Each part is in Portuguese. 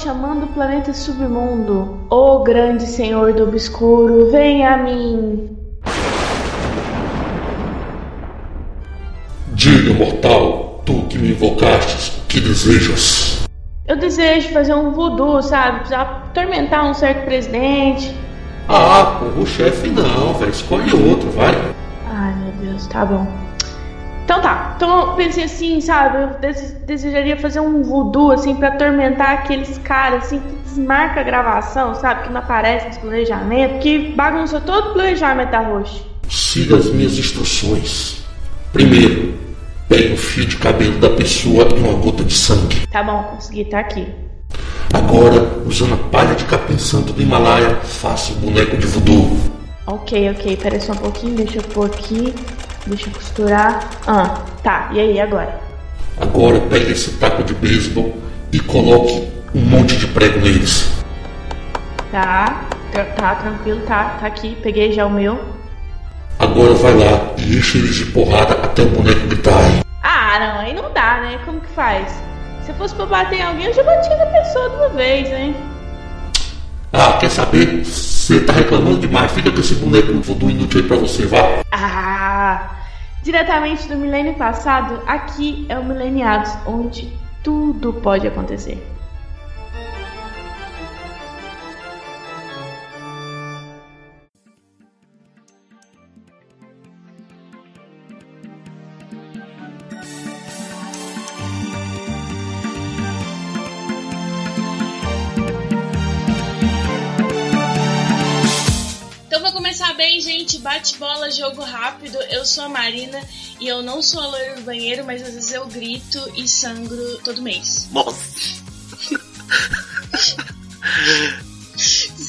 chamando o planeta submundo. Ô grande senhor do obscuro, venha a mim. Diga, mortal, tu que me invocastes, que desejas? Eu desejo fazer um voodoo, sabe? Pra atormentar um certo presidente. Ah, o chefe não, velho. Escolhe outro, vai. Ai, meu Deus, tá bom. Então eu pensei assim, sabe? Eu desejaria fazer um voodoo, assim, pra atormentar aqueles caras, assim, que desmarca a gravação, sabe? Que não aparece nos planejamentos, que bagunça todo o planejamento da Roche. Siga as minhas instruções. Primeiro, pegue o fio de cabelo da pessoa e uma gota de sangue. Tá bom, consegui, tá aqui. Agora, usando a palha de capim santo do Himalaia, faça o boneco de voodoo. Ok, ok, pera só um pouquinho, deixa eu pôr aqui. Deixa eu costurar. Ah, tá. E aí, agora? Agora pegue esse taco de beisebol e coloque um monte de prego neles. Tá, tá, tranquilo, tá, tá aqui. Peguei já o meu. Agora vai lá e enche eles de porrada até o boneco gritar. Ah, não, aí não dá, né? Como que faz? Se eu fosse pra bater em alguém, eu já batia na pessoa de uma vez, hein? Ah, quer saber? Você tá reclamando demais, fica com esse boneco voodoo inútil aí pra você, vá. Ah, diretamente do milênio passado, aqui é o Mileniados, onde tudo pode acontecer. Jogo rápido. Eu sou a Marina e eu não sou a loira do banheiro, mas às vezes eu grito e sangro todo mês. Nossa!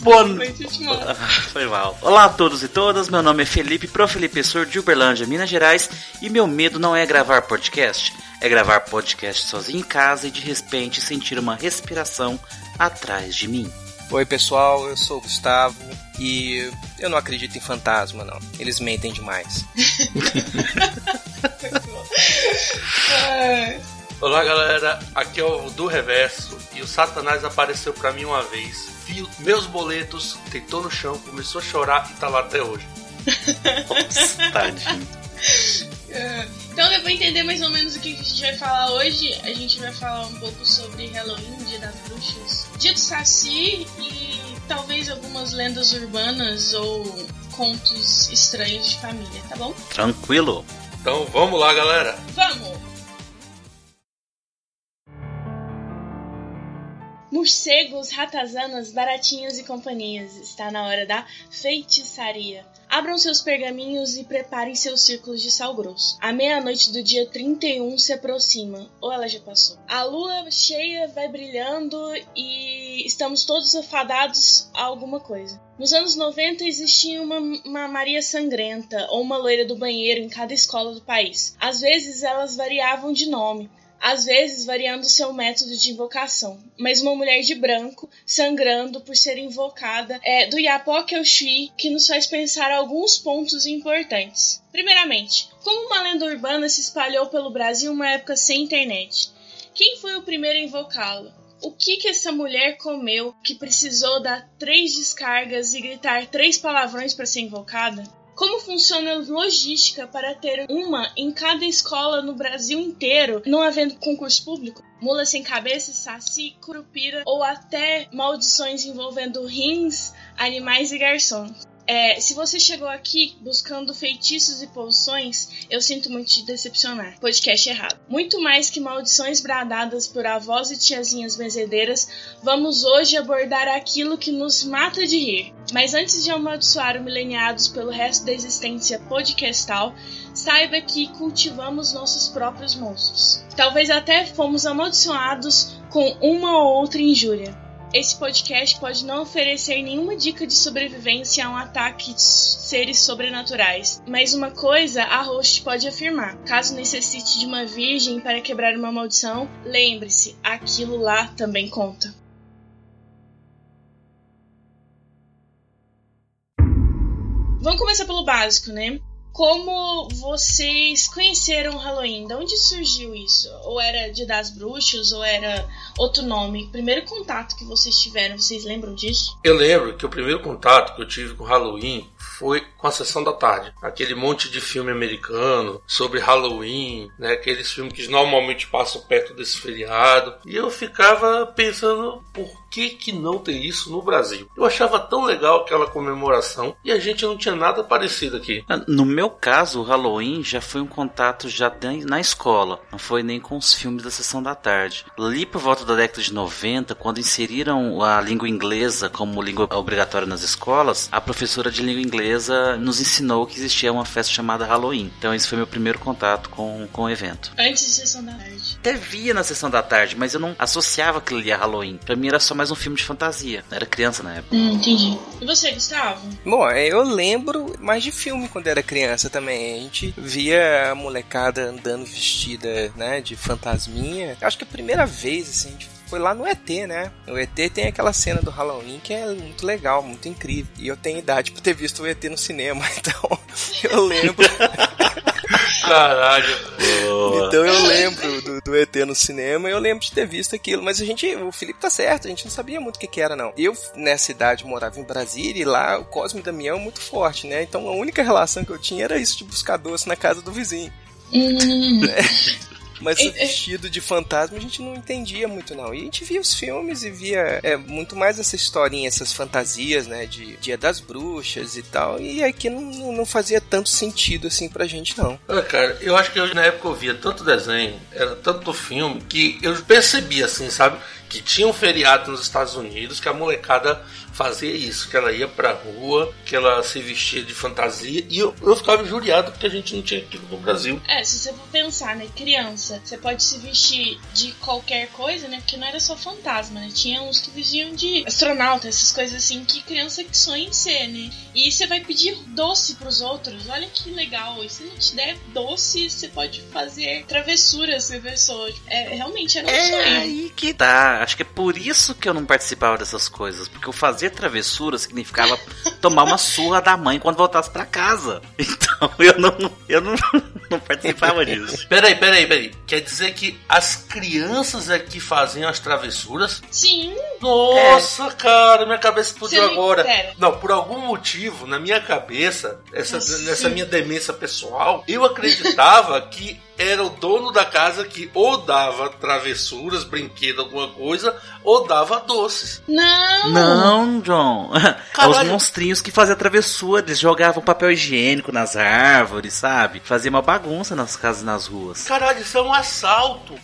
Boa Foi mal. Olá a todos e todas, meu nome é Felipe, Pro Felipe Sor de Uberlândia, Minas Gerais, e meu medo não é gravar podcast, é gravar podcast sozinho em casa e de repente sentir uma respiração atrás de mim. Oi pessoal, eu sou o Gustavo e eu não acredito em fantasma não. Eles mentem demais. Olá galera, aqui é o do Reverso e o Satanás apareceu para mim uma vez, viu meus boletos, deitou no chão, começou a chorar e tá lá até hoje. Nossa, tadinho. Então eu vou entender mais ou menos o que a gente vai falar hoje. A gente vai falar um pouco sobre Halloween, Dia das Bruxas, Dia do Saci e talvez algumas lendas urbanas ou contos estranhos de família, tá bom? Tranquilo. Então vamos lá, galera. Vamos! Morcegos, ratazanas, baratinhas e companhias. Está na hora da feitiçaria. Abram seus pergaminhos e preparem seus círculos de sal grosso. A meia-noite do dia 31 se aproxima, ou ela já passou. A lua cheia vai brilhando e estamos todos afadados a alguma coisa. Nos anos 90 existia uma, uma, Maria Sangrenta ou uma loira do banheiro em cada escola do país. Às vezes elas variavam de nome, às vezes variando seu método de invocação, mas uma mulher de branco sangrando por ser invocada é do Yapoque Shui, que nos faz pensar alguns pontos importantes. Primeiramente, como uma lenda urbana se espalhou pelo Brasil uma época sem internet? Quem foi o primeiro a invocá-lo? O que que essa mulher comeu que precisou dar três descargas e gritar três palavrões para ser invocada? Como funciona a logística para ter uma em cada escola no Brasil inteiro, não havendo concurso público? Mula sem cabeça, saci, curupira ou até maldições envolvendo rins, animais e garçons. É, se você chegou aqui buscando feitiços e poções, eu sinto muito te decepcionar. Podcast errado. Muito mais que maldições bradadas por avós e tiazinhas benzedeiras, vamos hoje abordar aquilo que nos mata de rir. Mas antes de amaldiçoar o mileniados pelo resto da existência podcastal, saiba que cultivamos nossos próprios monstros. Talvez até fomos amaldiçoados com uma ou outra injúria. Esse podcast pode não oferecer nenhuma dica de sobrevivência a um ataque de seres sobrenaturais, mas uma coisa a host pode afirmar: caso necessite de uma virgem para quebrar uma maldição, lembre-se, aquilo lá também conta. Vamos começar pelo básico, né? Como vocês conheceram o Halloween? De onde surgiu isso? Ou era de das bruxas, ou era outro nome? Primeiro contato que vocês tiveram, vocês lembram disso? Eu lembro que o primeiro contato que eu tive com Halloween foi com a sessão da tarde. Aquele monte de filme americano sobre Halloween, né? Aqueles filmes que normalmente passam perto desse feriado. E eu ficava pensando por que que não tem isso no Brasil? Eu achava tão legal aquela comemoração e a gente não tinha nada parecido aqui. No meu caso, o Halloween já foi um contato já na escola, não foi nem com os filmes da sessão da tarde. Ali por volta da década de 90, quando inseriram a língua inglesa como língua obrigatória nas escolas, a professora de língua inglesa nos ensinou que existia uma festa chamada Halloween. Então esse foi meu primeiro contato com, com o evento. Antes de sessão da tarde. Até via na sessão da tarde, mas eu não associava aquilo ali a Halloween. Pra mim era só mais um filme de fantasia. Eu era criança na época. Hum, entendi. E você, Gustavo? Bom, eu lembro mais de filme quando era criança também. A gente via a molecada andando vestida, né, de fantasminha. Acho que a primeira vez, assim, a gente foi lá no ET, né? O ET tem aquela cena do Halloween que é muito legal, muito incrível. E eu tenho idade pra ter visto o ET no cinema, então eu lembro. Caralho. Então eu lembro do, do, ET no cinema e eu lembro de ter visto aquilo. Mas a gente, o Felipe tá certo, a gente não sabia muito o que, que era, não. Eu, nessa idade, morava em Brasília e lá o Cosme e Damião é muito forte, né? Então a única relação que eu tinha era isso de buscar doce na casa do vizinho. Hum. Mas o vestido de fantasma a gente não entendia muito, não. E a gente via os filmes e via é, muito mais essa historinha, essas fantasias, né? De Dia das Bruxas e tal. E aqui não, não fazia tanto sentido assim pra gente, não. Ah, cara, eu acho que eu, na época eu via tanto desenho, era tanto filme, que eu percebi, assim, sabe? Que tinha um feriado nos Estados Unidos que a molecada fazia isso, que ela ia pra rua, que ela se vestia de fantasia, e eu, eu ficava injuriado porque a gente não tinha aquilo no Brasil. É, se você for pensar, né, criança, você pode se vestir de qualquer coisa, né, porque não era só fantasma, né, tinha uns que vestiam de astronauta, essas coisas assim, que criança que sonha em ser, né, e você vai pedir doce pros outros, olha que legal, e se não te der doce, você pode fazer travessuras com a pessoa, é, realmente era um é sonho. É aí que tá, acho que é por isso que eu não participava dessas coisas, porque eu fazia fazer travessura significava tomar uma surra da mãe quando voltasse para casa. Então eu não, eu não, não participava disso. Peraí, peraí, peraí. Quer dizer que as crianças é que faziam as travessuras? Sim. Nossa, é. cara, minha cabeça explodiu agora. Pera. Não, por algum motivo, na minha cabeça, essa, nessa minha demência pessoal, eu acreditava que era o dono da casa que ou dava travessuras, brinquedo, alguma coisa, ou dava doces. Não! Não, John. Caralho. Os monstrinhos que faziam travessura, eles jogavam papel higiênico nas árvores, sabe? Fazia uma bagunça nas casas e nas ruas. Caralho, isso é um assalto.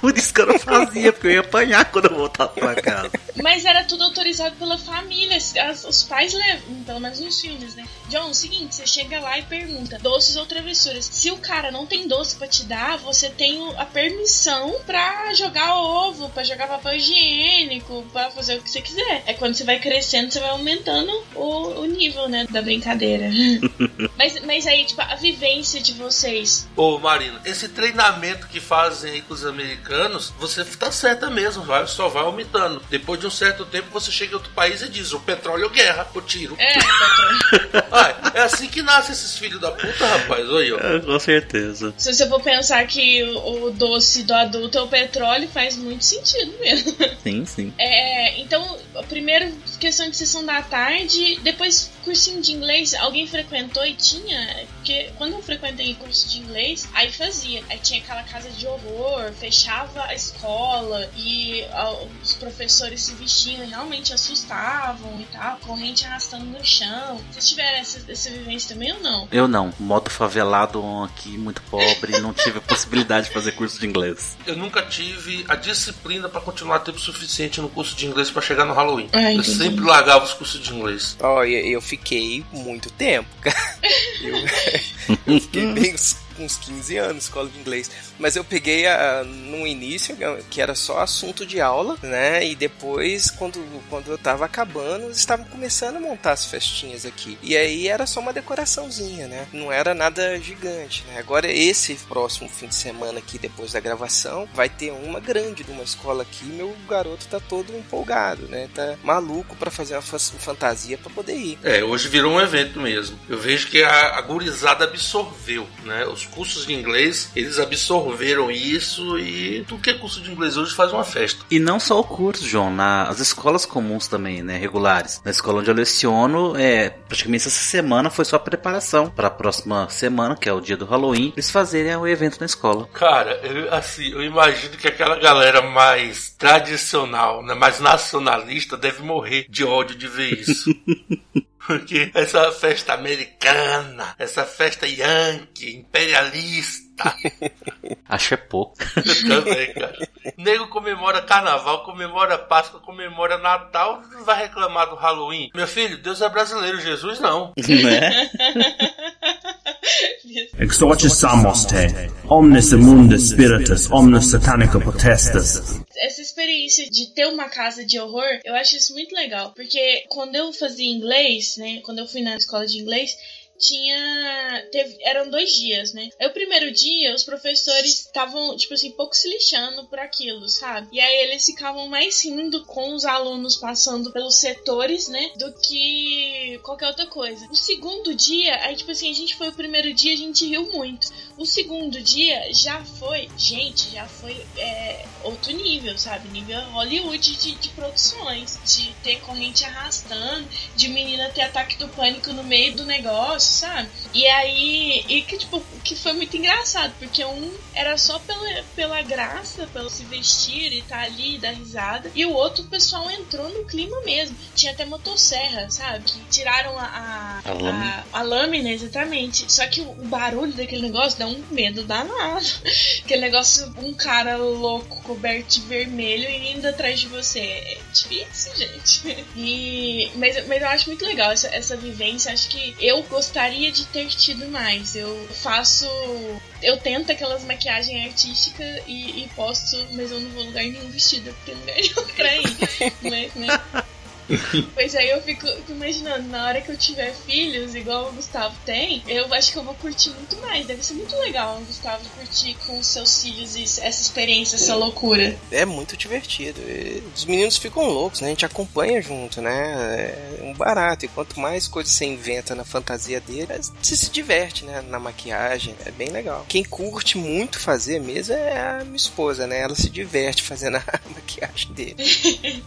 Por isso que eu não fazia, porque eu ia apanhar quando eu voltava pra casa. Mas era tudo autorizado pela família. As, os pais levam, pelo menos nos filmes, né? John, é o seguinte, você chega lá e pergunta, doces ou travessuras. Se o cara não tem doce pra te dar, você tem a permissão pra jogar ovo, pra jogar papel higiênico, pra fazer o que você quiser. É quando você vai crescendo, você vai aumentando o, o nível, né, da brincadeira. mas, mas aí, tipo, a vivência de vocês. Ô, Marina, esse treinamento que fazem aí com os americanos, você tá certa mesmo, vai, só vai aumentando. Depois de um certo tempo, você chega em outro país e diz: o petróleo guerra, o tiro. É, petróleo. ah, é assim que nascem esses filhos da puta, rapaz. Olha, é, com certeza. Se você for pensar que o, o doce do adulto é o petróleo, faz muito sentido mesmo. Sim, sim. É, então, primeiro questão de sessão da tarde, depois cursinho de inglês, alguém frequentou e tinha? Porque quando eu frequentei curso de inglês, aí fazia. Aí tinha aquela casa de horror, fechava a escola e os professores se vestiam e realmente assustavam e tal, corrente arrastando no chão. Vocês tiveram essa, essa vivência também ou não? Eu não. Modo favelado aqui, muito pobre, não tive a possibilidade de fazer curso de inglês. Eu nunca tive a disciplina para continuar tempo suficiente no curso de inglês para chegar no Halloween. Ah, eu sempre largava os cursos de inglês. Ó, oh, eu, eu fiquei muito tempo, cara. Eu, eu fiquei bem uns uns 15 anos escola de inglês. Mas eu peguei a, no início, que era só assunto de aula, né? E depois, quando, quando eu tava acabando, eles estavam começando a montar as festinhas aqui. E aí era só uma decoraçãozinha, né? Não era nada gigante, né? Agora, esse próximo fim de semana aqui, depois da gravação, vai ter uma grande de uma escola aqui. Meu garoto tá todo empolgado, né? Tá maluco para fazer uma fantasia para poder ir. É, hoje virou um evento mesmo. Eu vejo que a, a gurizada absorveu, né? Os cursos de inglês, eles absorveram isso e tudo que é curso de inglês hoje faz uma festa. E não só o curso, João, nas escolas comuns também, né? Regulares. Na escola onde eu leciono, é, praticamente essa semana foi só preparação para a próxima semana, que é o dia do Halloween, eles fazerem o evento na escola. Cara, eu, assim, eu imagino que aquela galera mais tradicional, né, mais nacionalista deve morrer de ódio de ver isso. Porque essa festa americana, essa festa yankee, imperialista. Acho é pouco. Também, cara. Nego comemora carnaval, comemora Páscoa, comemora Natal, não vai reclamar do Halloween. Meu filho, Deus é brasileiro, Jesus não. Né? Exortis Samos te, omnes imundus spiritus, omnes satanica potestas. Essa experiência de ter uma casa de horror, eu acho isso muito legal. Porque quando eu fazia inglês, né? Quando eu fui na escola de inglês, tinha. Teve, eram dois dias, né? Aí o primeiro dia, os professores estavam, tipo assim, pouco se lixando por aquilo, sabe? E aí eles ficavam mais rindo com os alunos passando pelos setores, né? Do que qualquer outra coisa. O segundo dia, aí, tipo assim, a gente foi o primeiro dia, a gente riu muito. O segundo dia já foi, gente, já foi é, outro nível, sabe? Nível Hollywood de, de produções. De ter corrente arrastando, de menina ter ataque do pânico no meio do negócio sabe? E aí, e que tipo, que foi muito engraçado, porque um era só pela, pela graça, pelo se vestir e estar tá ali, dar risada, e o outro o pessoal entrou no clima mesmo. Tinha até motosserra, sabe? Que tiraram a, a, a, lâmina. a, a lâmina, exatamente. Só que o, o barulho daquele negócio dá um medo danado. Aquele negócio, um cara louco, coberto de vermelho e indo atrás de você. É difícil, gente. E, mas, mas eu acho muito legal essa, essa vivência. Acho que eu gostaria gostaria de ter tido mais. Eu faço. Eu tento aquelas maquiagens artísticas e, e posto, mas eu não vou lugar nenhum vestida, porque não ganho pra ir. né, né? pois aí eu fico, imaginando, na hora que eu tiver filhos, igual o Gustavo tem, eu acho que eu vou curtir muito mais. Deve ser muito legal o Gustavo curtir com os seus filhos essa experiência, essa loucura. É muito divertido. Os meninos ficam loucos, né? A gente acompanha junto, né? É um barato. E quanto mais coisas você inventa na fantasia dele, você se diverte, né? Na maquiagem. É bem legal. Quem curte muito fazer mesmo é a minha esposa, né? Ela se diverte fazendo a maquiagem dele.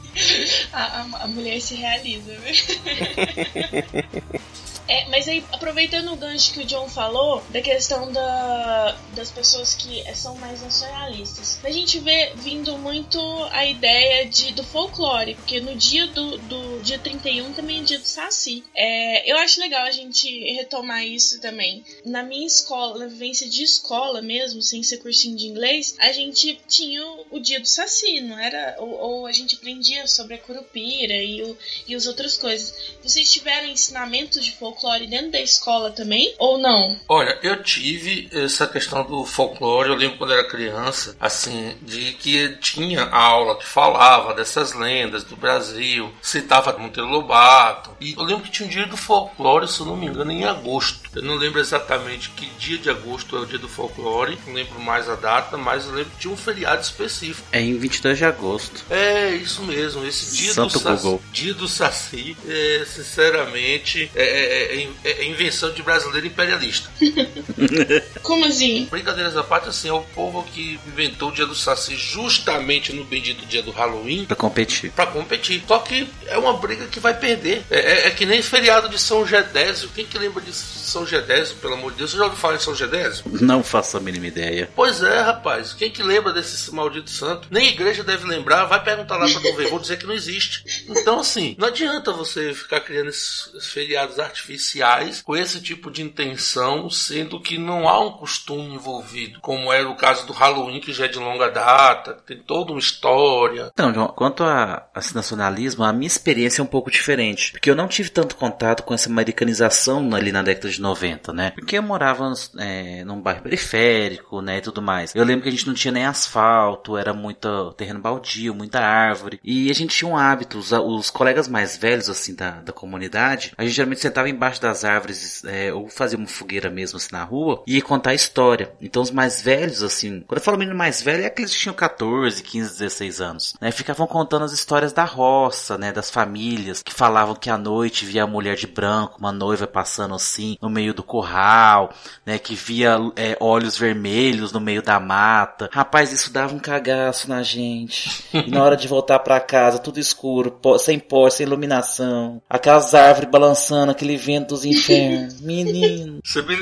a, a, a mulher mulher se realiza? É, mas aí, aproveitando o gancho que o John falou, da questão da, das pessoas que são mais nacionalistas, a gente vê vindo muito a ideia de, do folclore, porque no dia do, do dia 31 também é dia do Saci. É, eu acho legal a gente retomar isso também. Na minha escola, na vivência de escola mesmo, sem ser cursinho de inglês, a gente tinha o, o dia do Saci, não era? Ou, ou, a gente aprendia sobre a curupira e, o, e as outras coisas. Vocês tiveram ensinamentos de folclore folclore dentro da escola também? Ou não? Olha, eu tive essa questão do folclore, eu lembro quando era criança, assim, de que tinha aula que falava dessas lendas do Brasil, citava Monteiro Lobato. E eu lembro que tinha um dia do folclore, se eu não me engano, em agosto. Eu não lembro exatamente que dia de agosto é o dia do folclore, não lembro mais a data, mas eu lembro tinha um feriado específico. É em 22 de agosto. É, isso mesmo, esse dia Santo do Saci. Dia do Saci, é, sinceramente, é, é, é é, é, invenção de brasileiro imperialista. Como assim? Brincadeiras à parte, assim, é o povo que inventou o dia do Saci justamente no bendito dia do Halloween. Pra competir. Pra competir. Só que é uma briga que vai perder. É, é, é que nem feriado de São Gedésio. Quem que lembra de São Gedésio, pelo amor de Deus? Você já ouviu falar de São Gedésio? Não faço a mínima ideia. Pois é, rapaz. Quem que lembra desse maldito santo? Nem a igreja deve lembrar. Vai perguntar lá pra tu ver. Vou dizer que não existe. Então, assim, não adianta você ficar criando esses feriados artificiais com esse tipo de intenção, sendo que não há um costume envolvido, como era o caso do Halloween, que já é de longa data, tem toda uma história. Então, João, quanto a, a nacionalismo, a minha experiência é um pouco diferente, porque eu não tive tanto contato com essa americanização ali na década de 90, né? Porque eu morava é, num bairro periférico, né, e tudo mais. Eu lembro que a gente não tinha nem asfalto, era muito terreno baldio, muita árvore. E a gente tinha um hábito, os, os colegas mais velhos, assim, da, da comunidade, a gente geralmente sentava embaixo das árvores, é, ou fazia uma fogueira mesmo, assim, na rua, e ia contar história. Então os mais velhos, assim, quando eu falo menino mais velho, é aqueles que tinham 14, 15, 16 anos, né? Ficavam contando as histórias da roça, né, das famílias, que falavam que à noite via a mulher de branco, uma noiva passando assim, no meio do curral, né, que via é, olhos vermelhos no meio da mata. Rapaz, isso dava um cagaço na gente. E na hora de voltar para casa, tudo escuro, sem pó, sem iluminação, aquelas árvores balançando, aquele vento dos infernos. Menino.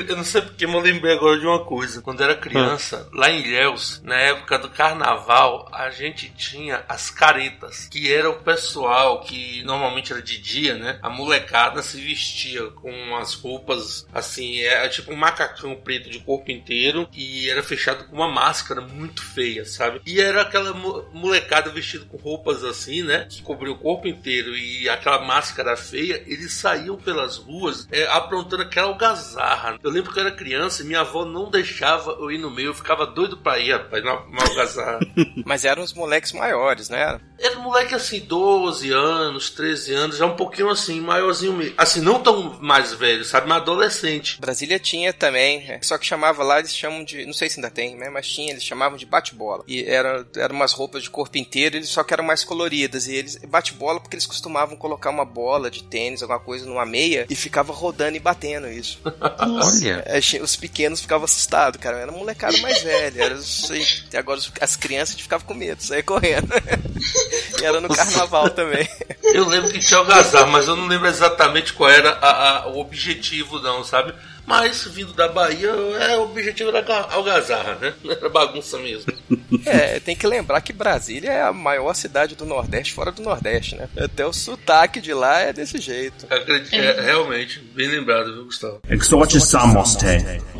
Eu não sei porque, mas eu lembrei agora de uma coisa. Quando era criança, lá em Ilhéus, na época do carnaval, a gente tinha as caretas, que era o pessoal que normalmente era de dia, né? A molecada se vestia com umas roupas assim, é tipo um macacão preto de corpo inteiro e era fechado com uma máscara muito feia, sabe? E era aquela molecada vestida com roupas assim, né? Que cobriu o corpo inteiro e aquela máscara feia, eles saíam pelas ruas é, aprontando aquela algazarra. Eu lembro que eu era criança e minha avó não deixava eu ir no meio, eu ficava doido pra ir, rapaz, na, na algazarra. Mas eram os moleques maiores, né? Era um moleque assim, 12 anos, 13 anos, já um pouquinho assim, maiorzinho mesmo. Assim, não tão mais velho, sabe? Mas adolescente. Brasília tinha também, é, só que chamava lá, eles chamam de. Não sei se ainda tem, né? Mas tinha, eles chamavam de bate-bola. E eram era umas roupas de corpo inteiro, eles só que eram mais coloridas. E eles. Bate-bola porque eles costumavam colocar uma bola de tênis, alguma coisa numa meia, e ficava rodando e batendo isso. Olha! É, os pequenos ficavam assustados, cara. Era molecada mais velha. Era, agora as crianças ficavam com medo, saia correndo. e era no carnaval também. Eu lembro que tinha algazarra, mas eu não lembro exatamente qual era a, a, o objetivo, não, sabe? Mas vindo da Bahia, é, o objetivo era algazarra, né? Não era bagunça mesmo. É, tem que lembrar que Brasília é a maior cidade do Nordeste fora do Nordeste, né? Até o sotaque de lá é desse jeito. É, é realmente, bem lembrado, viu, Gustavo? Exortes samoste,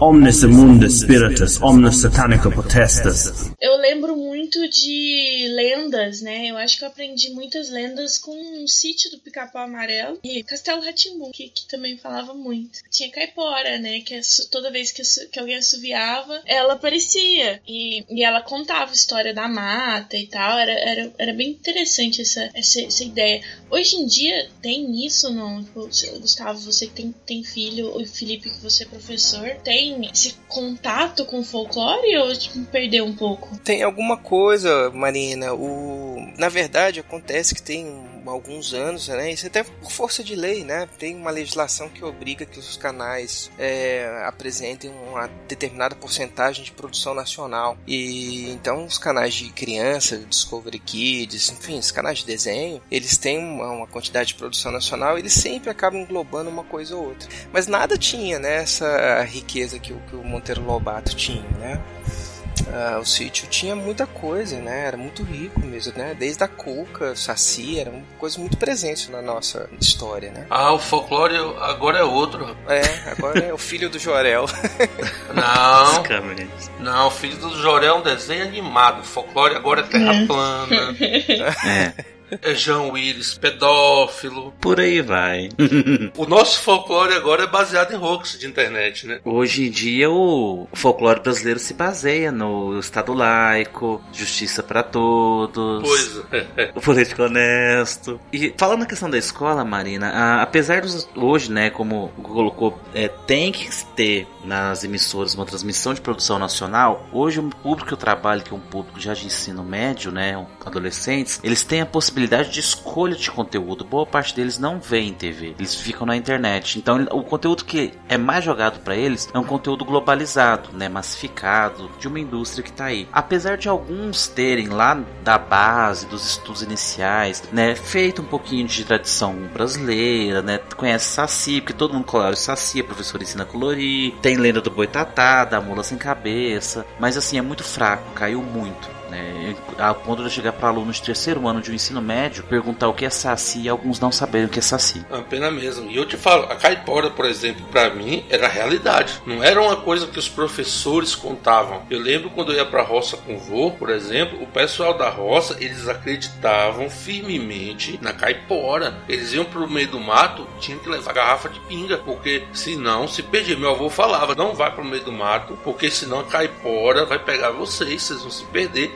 omnes mundus spiritus, omnes satanica potestas. Eu lembro muito de lendas, né? Eu acho que eu aprendi muitas lendas com um sítio do Pica-Pau Amarelo e Castelo Ratimbum, que, que também falava muito. Tinha caipora, né? Que toda vez que, que alguém assoviava, ela aparecia. E, e ela contava a história da mata e tal. Era, era, era bem interessante essa, essa, essa ideia. Hoje em dia tem isso, não? Tipo, Gustavo, você que tem, tem filho, e Felipe, que você é professor, tem esse contato com o folclore ou tipo, perdeu um pouco? Tem alguma coisa, Marina. O... Na verdade, acontece que tem alguns anos, né? Isso até por força de lei, né? Tem uma legislação que obriga que os canais é, apresentem uma determinada porcentagem de produção nacional. E então os canais de criança, Discovery Kids, enfim, os canais de desenho, eles têm uma, uma quantidade de produção nacional, eles sempre acabam englobando uma coisa ou outra. Mas nada tinha, né? Essa riqueza que, que o Monteiro Lobato tinha, né? Uh, o sítio tinha muita coisa, né? Era muito rico mesmo, né? Desde a cuca, saci, era uma coisa muito presente na nossa história, né? Ah, o folclore agora é outro. É, agora é o filho do Jorel. Não. Não, o filho do Jorel é um desenho animado. O folclore agora é terra é. plana. É é Jean Willis, pedófilo. Por aí vai. o nosso folclore agora é baseado em hoax de internet, né? Hoje em dia o folclore brasileiro se baseia no Estado laico, justiça para todos. Pois é. O político honesto. E falando na questão da escola, Marina, a, apesar dos hoje, né, como colocou, é, tem que ter nas emissoras uma transmissão de produção nacional. Hoje o público que eu trabalho, que é um público já de ensino médio, né, adolescentes, eles têm a possibilidade possibilidade de escolha de conteúdo. Boa parte deles não vê em TV, eles ficam na internet. Então, o conteúdo que é mais jogado para eles é um conteúdo globalizado, né, massificado, de uma indústria que tá aí. Apesar de alguns terem lá da base dos estudos iniciais, né, feito um pouquinho de tradição brasileira, né, conhece Saci, porque todo mundo colore Saci, a professora ensina a colorir, tem lenda do Boitatá, da mula sem cabeça, mas assim é muito fraco, caiu muito. Né? A ponto de eu chegar para alunos de terceiro ano de um ensino médio perguntar o que é saci e alguns não saberem o que é saci. É pena mesmo. E eu te falo, a caipora, por exemplo, para mim era realidade. Não era uma coisa que os professores contavam. Eu lembro quando eu ia pra roça com o vô, por exemplo, o pessoal da roça, eles acreditavam firmemente na caipora. Eles iam pro meio do mato, tinham que levar garrafa de pinga, porque senão se perdia. Meu avô falava, não vai pro meio do mato, porque senão a caipora vai pegar vocês, vocês vão se perder.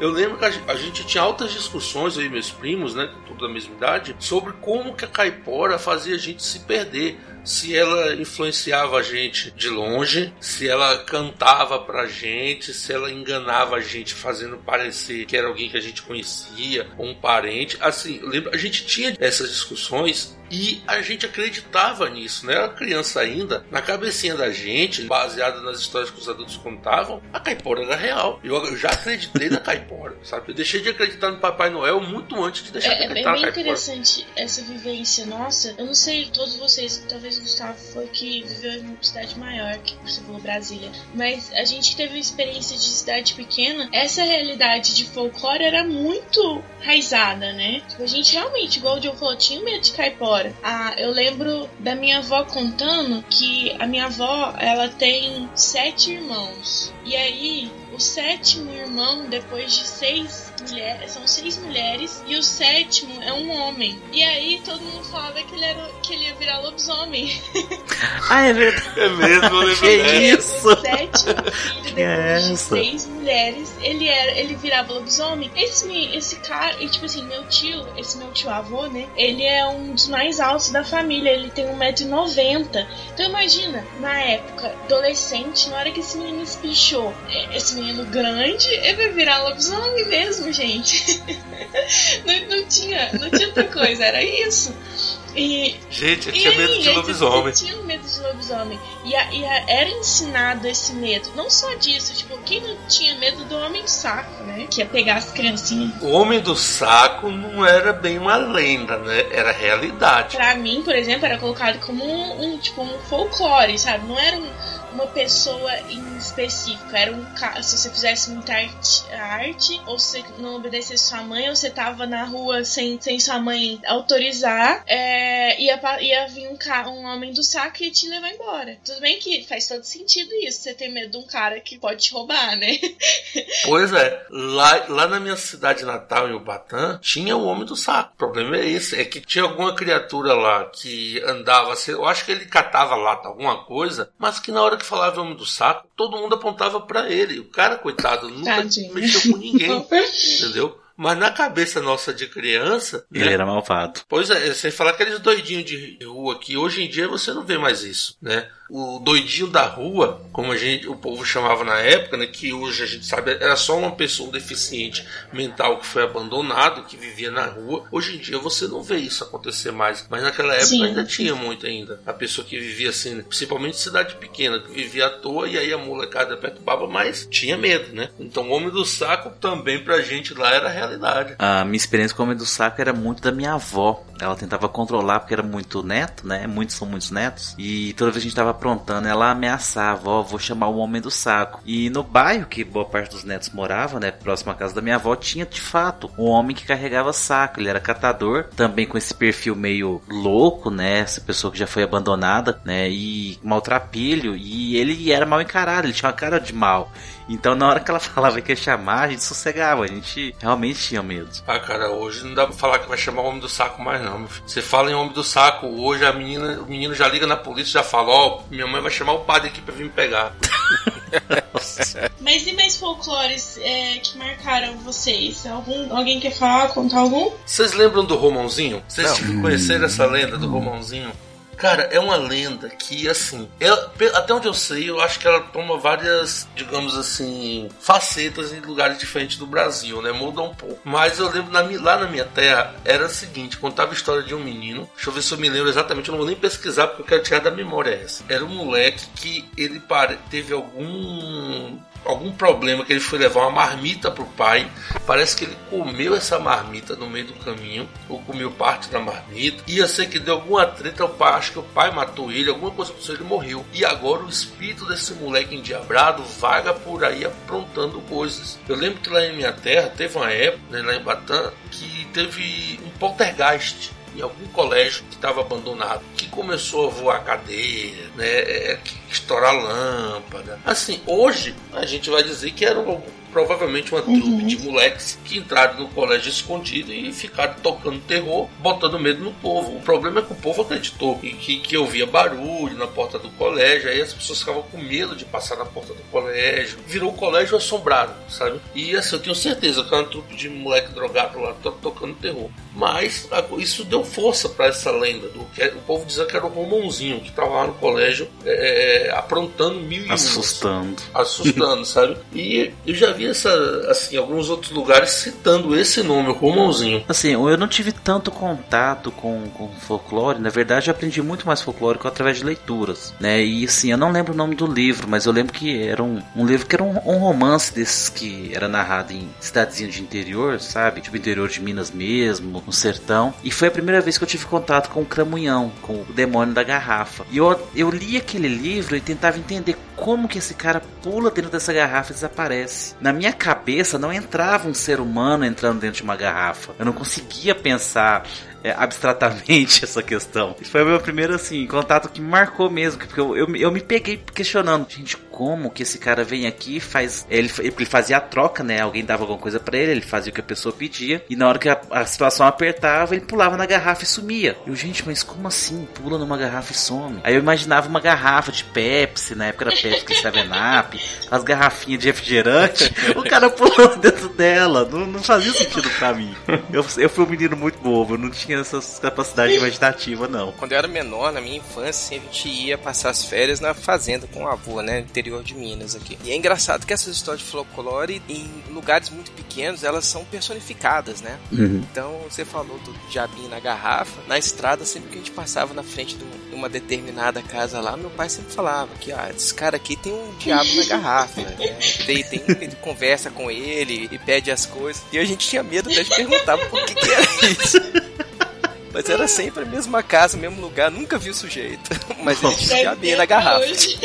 Eu lembro que a gente tinha altas discussões, eu e meus primos, né, tudo da mesma idade, sobre como que a caipora fazia a gente se perder se ela influenciava a gente de longe, se ela cantava pra gente, se ela enganava a gente fazendo parecer que era alguém que a gente conhecia, ou um parente. Assim, lembra, a gente tinha essas discussões e a gente acreditava nisso, né? Era criança ainda, na cabecinha da gente, baseado nas histórias que os adultos contavam, a caipora era real. Eu já acreditei na caipora, sabe? Eu deixei de acreditar no Papai Noel muito antes de deixar é, de é acreditar bem, na bem interessante essa vivência nossa. Eu não sei, todos vocês, talvez o Gustavo foi que viveu em uma cidade maior, que você falou Brasília. Mas a gente teve uma experiência de cidade pequena. Essa realidade de folclore era muito raizada, né? Tipo, a gente realmente, igual o Joe falou, tinha medo de caipora. Ah, eu lembro da minha avó contando que a minha avó, ela tem sete irmãos. E aí, o sétimo irmão, depois de seis mulheres, são seis mulheres, e o sétimo é um homem. E aí todo mundo falava que ele, era, que ele ia virar lobisomem. Ah, é verdade. É mesmo, eu Que dessa. isso? O sétimo filho, Que é depois de seis mulheres, ele era, ele virava lobisomem. Esse, esse cara, e tipo assim, meu tio, esse meu tio avô, né? Ele é um dos mais altos da família, ele tem 1,90m. Então imagina, na época, adolescente, na hora que esse menino espichou, é, esse menino grande, ele vai virar lobisomem mesmo, gente. não, não tinha, não tinha outra coisa, era isso. E Gente, eu e tinha aí, medo de lobisomem. Você tinha medo de lobisomem. E, a- e a- era ensinado esse medo. Não só disso, tipo, quem não tinha medo do homem saco, né? Que ia pegar as criancinhas. O Homem do Saco não era bem uma lenda, né? Era realidade. Pra mim, por exemplo, era colocado como um, um, tipo, um folclore, sabe? Não era um- uma pessoa em específico. Era um ca- se você fizesse muita arte, arte, ou se não obedecesse sua mãe, ou você tava na rua sem, sem sua mãe autorizar, é, ia, ia vir um, um homem do saco e te levar embora. Tudo bem que faz todo sentido isso, você ter medo de um cara que pode te roubar, né? Pois é, lá, lá na minha cidade natal, em Ubatã, tinha o Homem do Saco. O problema é esse, é que tinha alguma criatura lá que andava, eu acho que ele catava lata, alguma coisa, mas que na hora que falava Homem do Saco, todo mundo apontava pra ele. O cara, coitado, nunca Tadinho. mexeu com ninguém, entendeu? Mas na cabeça nossa de criança, Ele né, era malvado. Pois é, sem falar aqueles doidinhos de rua que hoje em dia você não vê mais isso, né? O doidinho da rua, como a gente, o povo chamava na época, né? Que hoje a gente sabe era só uma pessoa deficiente mental que foi abandonado, que vivia na rua. Hoje em dia você não vê isso acontecer mais, mas naquela época Sim. ainda tinha muito ainda. A pessoa que vivia assim, principalmente em cidade pequena, que vivia à toa e aí a molecada perturbava, mas tinha medo, né? Então o homem do saco também pra gente lá era realidade. A minha experiência com o Homem do Saco era muito da minha avó. Ela tentava controlar porque era muito neto, né? Muitos são muitos netos. E toda vez que a gente tava aprontando, ela ameaçava, ó, vou chamar o Homem do Saco. E no bairro que boa parte dos netos morava, né? Próximo à casa da minha avó, tinha de fato um homem que carregava saco. Ele era catador, também com esse perfil meio louco, né? Essa pessoa que já foi abandonada, né? E maltrapilho. E ele era mal encarado, ele tinha uma cara de mal. Então, na hora que ela falava que ia chamar, a gente sossegava, a gente realmente tinha medo. Ah, cara, hoje não dá pra falar que vai chamar o homem do saco mais não. meu filho. Você fala em homem do saco, hoje a menina, o menino já liga na polícia, já fala, ó, minha mãe vai chamar o padre aqui pra vir me pegar. Mas e mais folclores é, que marcaram vocês? Algum, alguém quer falar, contar algum? Vocês lembram do Romãozinho? Vocês Não. conheceram essa lenda do Romãozinho? Cara, é uma lenda que, assim, ela- até onde eu sei, eu acho que ela toma várias, digamos assim, facetas em lugares diferentes do Brasil, né? Muda um pouco. Mas eu lembro, na lá na minha terra, era o seguinte: contava a história de um menino. Deixa eu ver se eu me lembro exatamente, eu não vou nem pesquisar porque eu quero tirar da memória essa. Era um moleque que ele teve algum algum problema que ele foi levar uma marmita pro pai. Parece que ele comeu essa marmita no meio do caminho, ou comeu parte da marmita. Ia ser que deu alguma treta, o pai, acho que o pai matou ele, alguma coisa aconteceu, ele morreu. E agora o espírito desse moleque endiabrado vaga por aí aprontando coisas. Eu lembro que lá em minha terra teve uma época, né, lá em Batam, que teve um poltergeist em algum colégio que estava abandonado, que começou a voar cadeira, né, é, estourar lâmpada. Assim, hoje a gente vai dizer que era um provavelmente uma trupe Uhum. de moleques que entraram no colégio escondido e ficaram tocando terror, botando medo no povo. O problema é que o povo acreditou que, que, que ouvia barulho na porta do colégio, aí as pessoas ficavam com medo de passar na porta do colégio. Virou o colégio assombrado, sabe? E assim, eu tenho certeza que é uma trupe de moleque drogado lá to- tocando terror. Mas a- isso deu força para essa lenda. Do, que o povo dizia que era o Romonzinho, que estava lá no colégio é, aprontando mil e Assustando. assustando, sabe? E eu já vi essa, assim, alguns outros lugares citando esse nome, o Romãozinho. Assim, eu não tive tanto contato com, com folclore. Na verdade, eu aprendi muito mais folclore através de leituras, né? E assim, eu não lembro o nome do livro, mas eu lembro que era um, um livro que era um, um romance desses que era narrado em cidadezinha de interior, sabe? Tipo interior de Minas mesmo, no sertão. E foi a primeira vez que eu tive contato com o Cramunhão, com o demônio da garrafa. E eu, eu li aquele livro e tentava entender como que esse cara pula dentro dessa garrafa e desaparece. Na minha cabeça não entrava um ser humano entrando dentro de uma garrafa. Eu não conseguia pensar é, abstratamente essa questão. Isso foi o meu primeiro assim contato que marcou mesmo, porque eu, eu, eu me peguei questionando, gente, como que esse cara vem aqui e faz ele, ele fazia a troca, né? Alguém dava alguma coisa pra ele, ele fazia o que a pessoa pedia e na hora que a, a situação apertava, ele pulava na garrafa e sumia. Eu, gente, mas como assim? Pula numa garrafa e some? Aí eu imaginava uma garrafa de Pepsi, na época era Pepsi, Seven Up, as garrafinhas de refrigerante, o cara pulando dentro dela. Não, não fazia sentido pra mim. Eu, eu fui um menino muito bobo, eu não tinha essas capacidades imaginativas, não. Quando eu era menor, na minha infância, a gente ia passar as férias na fazenda com o avô, né? No interior de Minas aqui. E é engraçado que essas histórias de folclore, em lugares muito pequenos, elas são personificadas, né? Uhum. Então, você falou do diabinho na garrafa. Na estrada, sempre que a gente passava na frente de de uma determinada casa lá, meu pai sempre falava que, ah, esse cara aqui tem um diabo na garrafa, né? Tem, tem, ele conversa com ele e pede as coisas. E a gente tinha medo até de perguntar por que, que era isso. Mas era sempre a mesma casa, mesmo lugar, nunca vi o sujeito. Mas ele tinha ter na garrafa. hoje.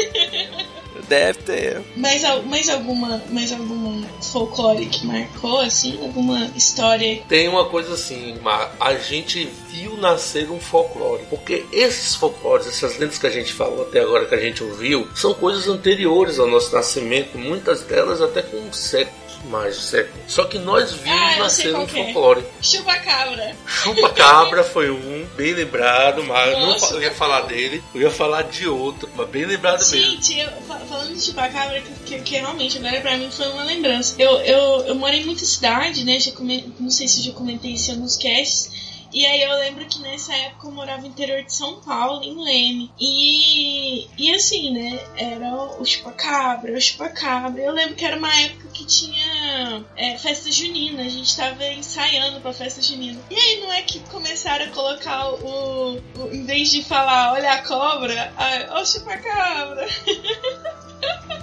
Deve ter. Mais, mais alguma mais alguma folclore que marcou, assim? Alguma história? Tem uma coisa assim, Mar, a gente viu nascer um folclore. Porque esses folclores, essas lendas que a gente falou até agora, que a gente ouviu, são coisas anteriores ao nosso nascimento, muitas delas até com séculos. Mais de séculos. Só que nós vimos Ah, nascer um é. folclore. Chupa-cabra. Chupa-cabra foi um, bem lembrado, mas eu não eu ia falar dele, eu ia falar de outro, mas bem lembrado mesmo. Gente, eu, fa- falando de chupacabra, que, que, que realmente agora pra mim foi uma lembrança. Eu, eu, eu morei em muita cidade, né? Já come- não sei se eu já comentei isso em alguns casts. E aí eu lembro que nessa época eu morava no interior de São Paulo, em Leme. E, e assim, né? Era o chupacabra, o chupacabra. Eu lembro que era uma época que tinha é, festa junina. A gente tava ensaiando pra festa junina. E aí não é que começaram a colocar o. o em vez de falar, olha a cobra, a, o chupacabra.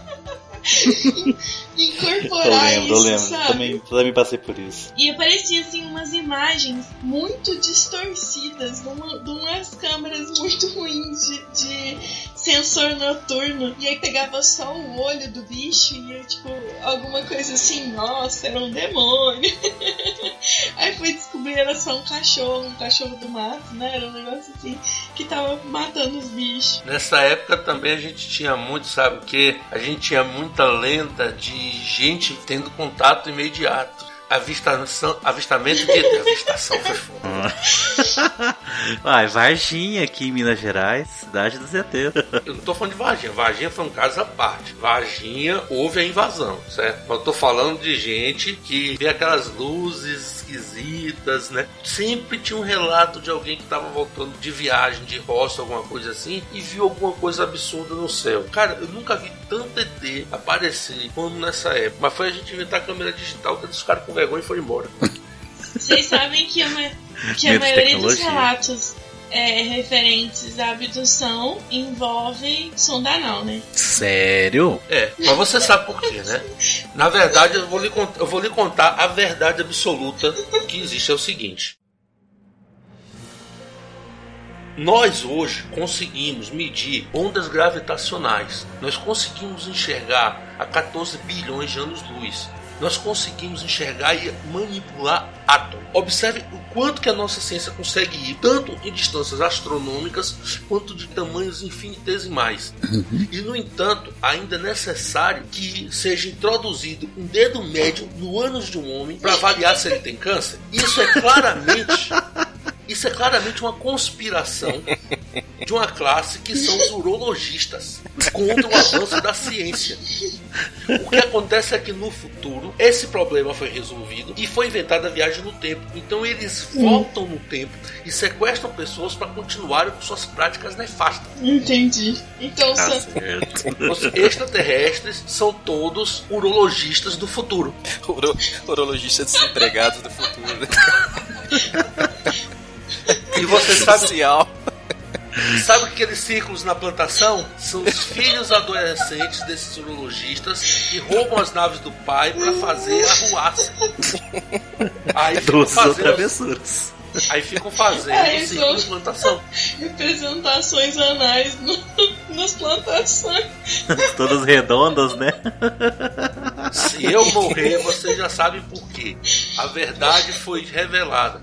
Incorporar Eu lembro, eu isso, lembro. sabe? Também, também passei por isso. E aparecia assim umas imagens muito distorcidas, de, uma- de umas câmeras muito ruins de, de sensor noturno. E aí pegava só o olho do bicho e ia, tipo, alguma coisa assim, nossa, era um demônio. aí fui descobrir era só um cachorro, um cachorro do mato, né? Era um negócio assim que tava matando os bichos. Nessa época também a gente tinha muito, sabe o que? A gente tinha muita lenda de gente tendo contato imediato. Avistação, avistamento de avistação foi foda. Ai, Varginha aqui em Minas Gerais, cidade dos ET. Eu não tô falando de Varginha. Varginha foi um caso à parte. Varginha houve a invasão, certo? Mas eu tô falando de gente que vê aquelas luzes esquisitas, né? Sempre tinha um relato de alguém que tava voltando de viagem, de roça, alguma coisa assim, e viu alguma coisa absurda no céu. Cara, eu nunca vi tanto ET aparecer como nessa época. Mas foi a gente inventar a câmera digital que eles ficaram com vergonha e foram embora. Vocês sabem que a, ma- que a maioria dos relatos é, referentes à abdução envolvem sonda anal, né? Sério? É, mas você sabe por quê, né? Na verdade, eu vou lhe, cont- eu vou lhe contar a verdade absoluta que existe. É o seguinte. Nós hoje conseguimos medir ondas gravitacionais. Nós conseguimos enxergar a 14 bilhões de anos-luz. Nós conseguimos enxergar e manipular átomos. Observe o quanto que a nossa ciência consegue ir, tanto em distâncias astronômicas quanto de tamanhos infinitesimais. E, no entanto, ainda é necessário que seja introduzido um dedo médio no ânus de um homem para avaliar se ele tem câncer. Isso é claramente. Isso é claramente uma conspiração de uma classe que são os urologistas contra o avanço da ciência. O que acontece é que no futuro esse problema foi resolvido e foi inventada a viagem no tempo. Então eles voltam no tempo e sequestram pessoas para continuarem com suas práticas nefastas. Entendi. Então, Tá certo. Os extraterrestres são todos urologistas do futuro. Uro, urologista desempregado do futuro. E você sabe Social. Sabe aqueles círculos na plantação? São os filhos adolescentes desses urologistas que roubam as naves do pai para fazer a ruaça. Aí ficam fazendo, travessuras. aí ficam fazendo É, o círculo isso. de plantação. representações anais no- nas plantações. Todas redondas, né? Se eu morrer, vocês já sabem por quê. A verdade foi revelada.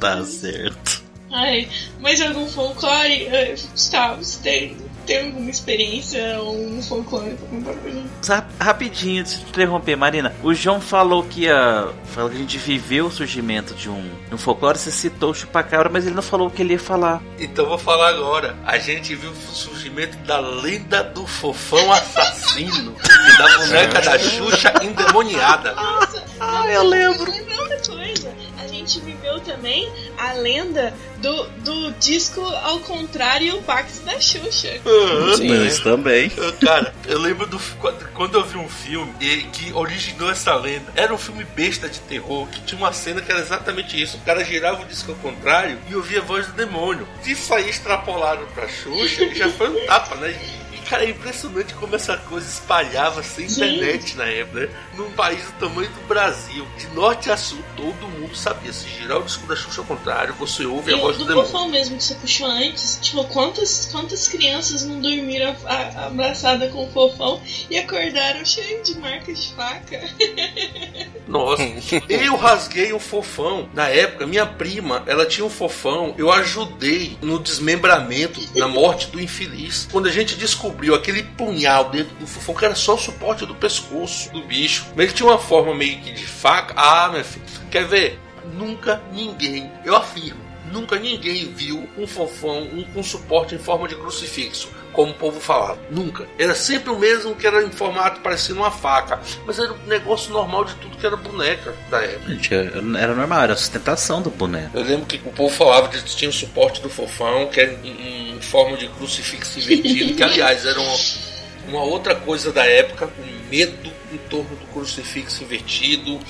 Tá certo. Ai, mas algum folclore? eh, Gustavo, você tem, tem alguma experiência ou um folclore pra contar pra gente? Rapidinho, deixa eu te interromper, Marina. O João falou que ia. Falou que a gente viveu o surgimento de um, de um folclore, você citou o chupacabra, mas ele não falou o que ele ia falar. Então vou falar agora. A gente viu o surgimento da lenda do fofão assassino e da boneca da Xuxa endemoniada. Nossa, Ah, eu lembro. Lembra outra coisa? A gente viveu também a lenda do, do disco ao contrário e o pacto da Xuxa. Sim. Isso também. Cara, eu lembro do quando- eu vi um filme e- que originou essa lenda. Era um filme besta de terror que tinha uma cena que era exatamente isso. O cara girava o disco ao contrário e ouvia a voz do demônio. Isso aí extrapolado pra Xuxa e já foi um tapa, né? Cara, é impressionante como essa coisa espalhava sem internet na época, né? Num país do tamanho do Brasil, de norte a sul, todo mundo sabia. Se girar o disco da Xuxa ao contrário, você ouve E a o voz do do demônio. fofão mesmo que você puxou antes, tipo, quantas, quantas crianças não dormiram a- a- abraçada com o fofão e acordaram cheio de marcas de faca? Nossa, eu rasguei um fofão. Na época, minha prima, ela tinha um fofão. Eu ajudei no desmembramento, na morte do infeliz. Quando a gente descobriu aquele punhal dentro do fofão, que era só o suporte do pescoço do bicho. Mas ele tinha uma forma meio que de faca. Ah, meu filho, quer ver? Nunca ninguém, eu afirmo, nunca ninguém viu um fofão um, com suporte em forma de crucifixo como o povo falava. Nunca. Era sempre o mesmo que era em formato parecendo uma faca. Mas era um negócio normal de tudo que era boneca da época. Gente, era normal, era a sustentação do boneco. Eu lembro que o povo falava que tinha o suporte do fofão, que era em, em forma de crucifixo invertido, que aliás era uma, uma outra coisa da época, um medo em torno do crucifixo invertido,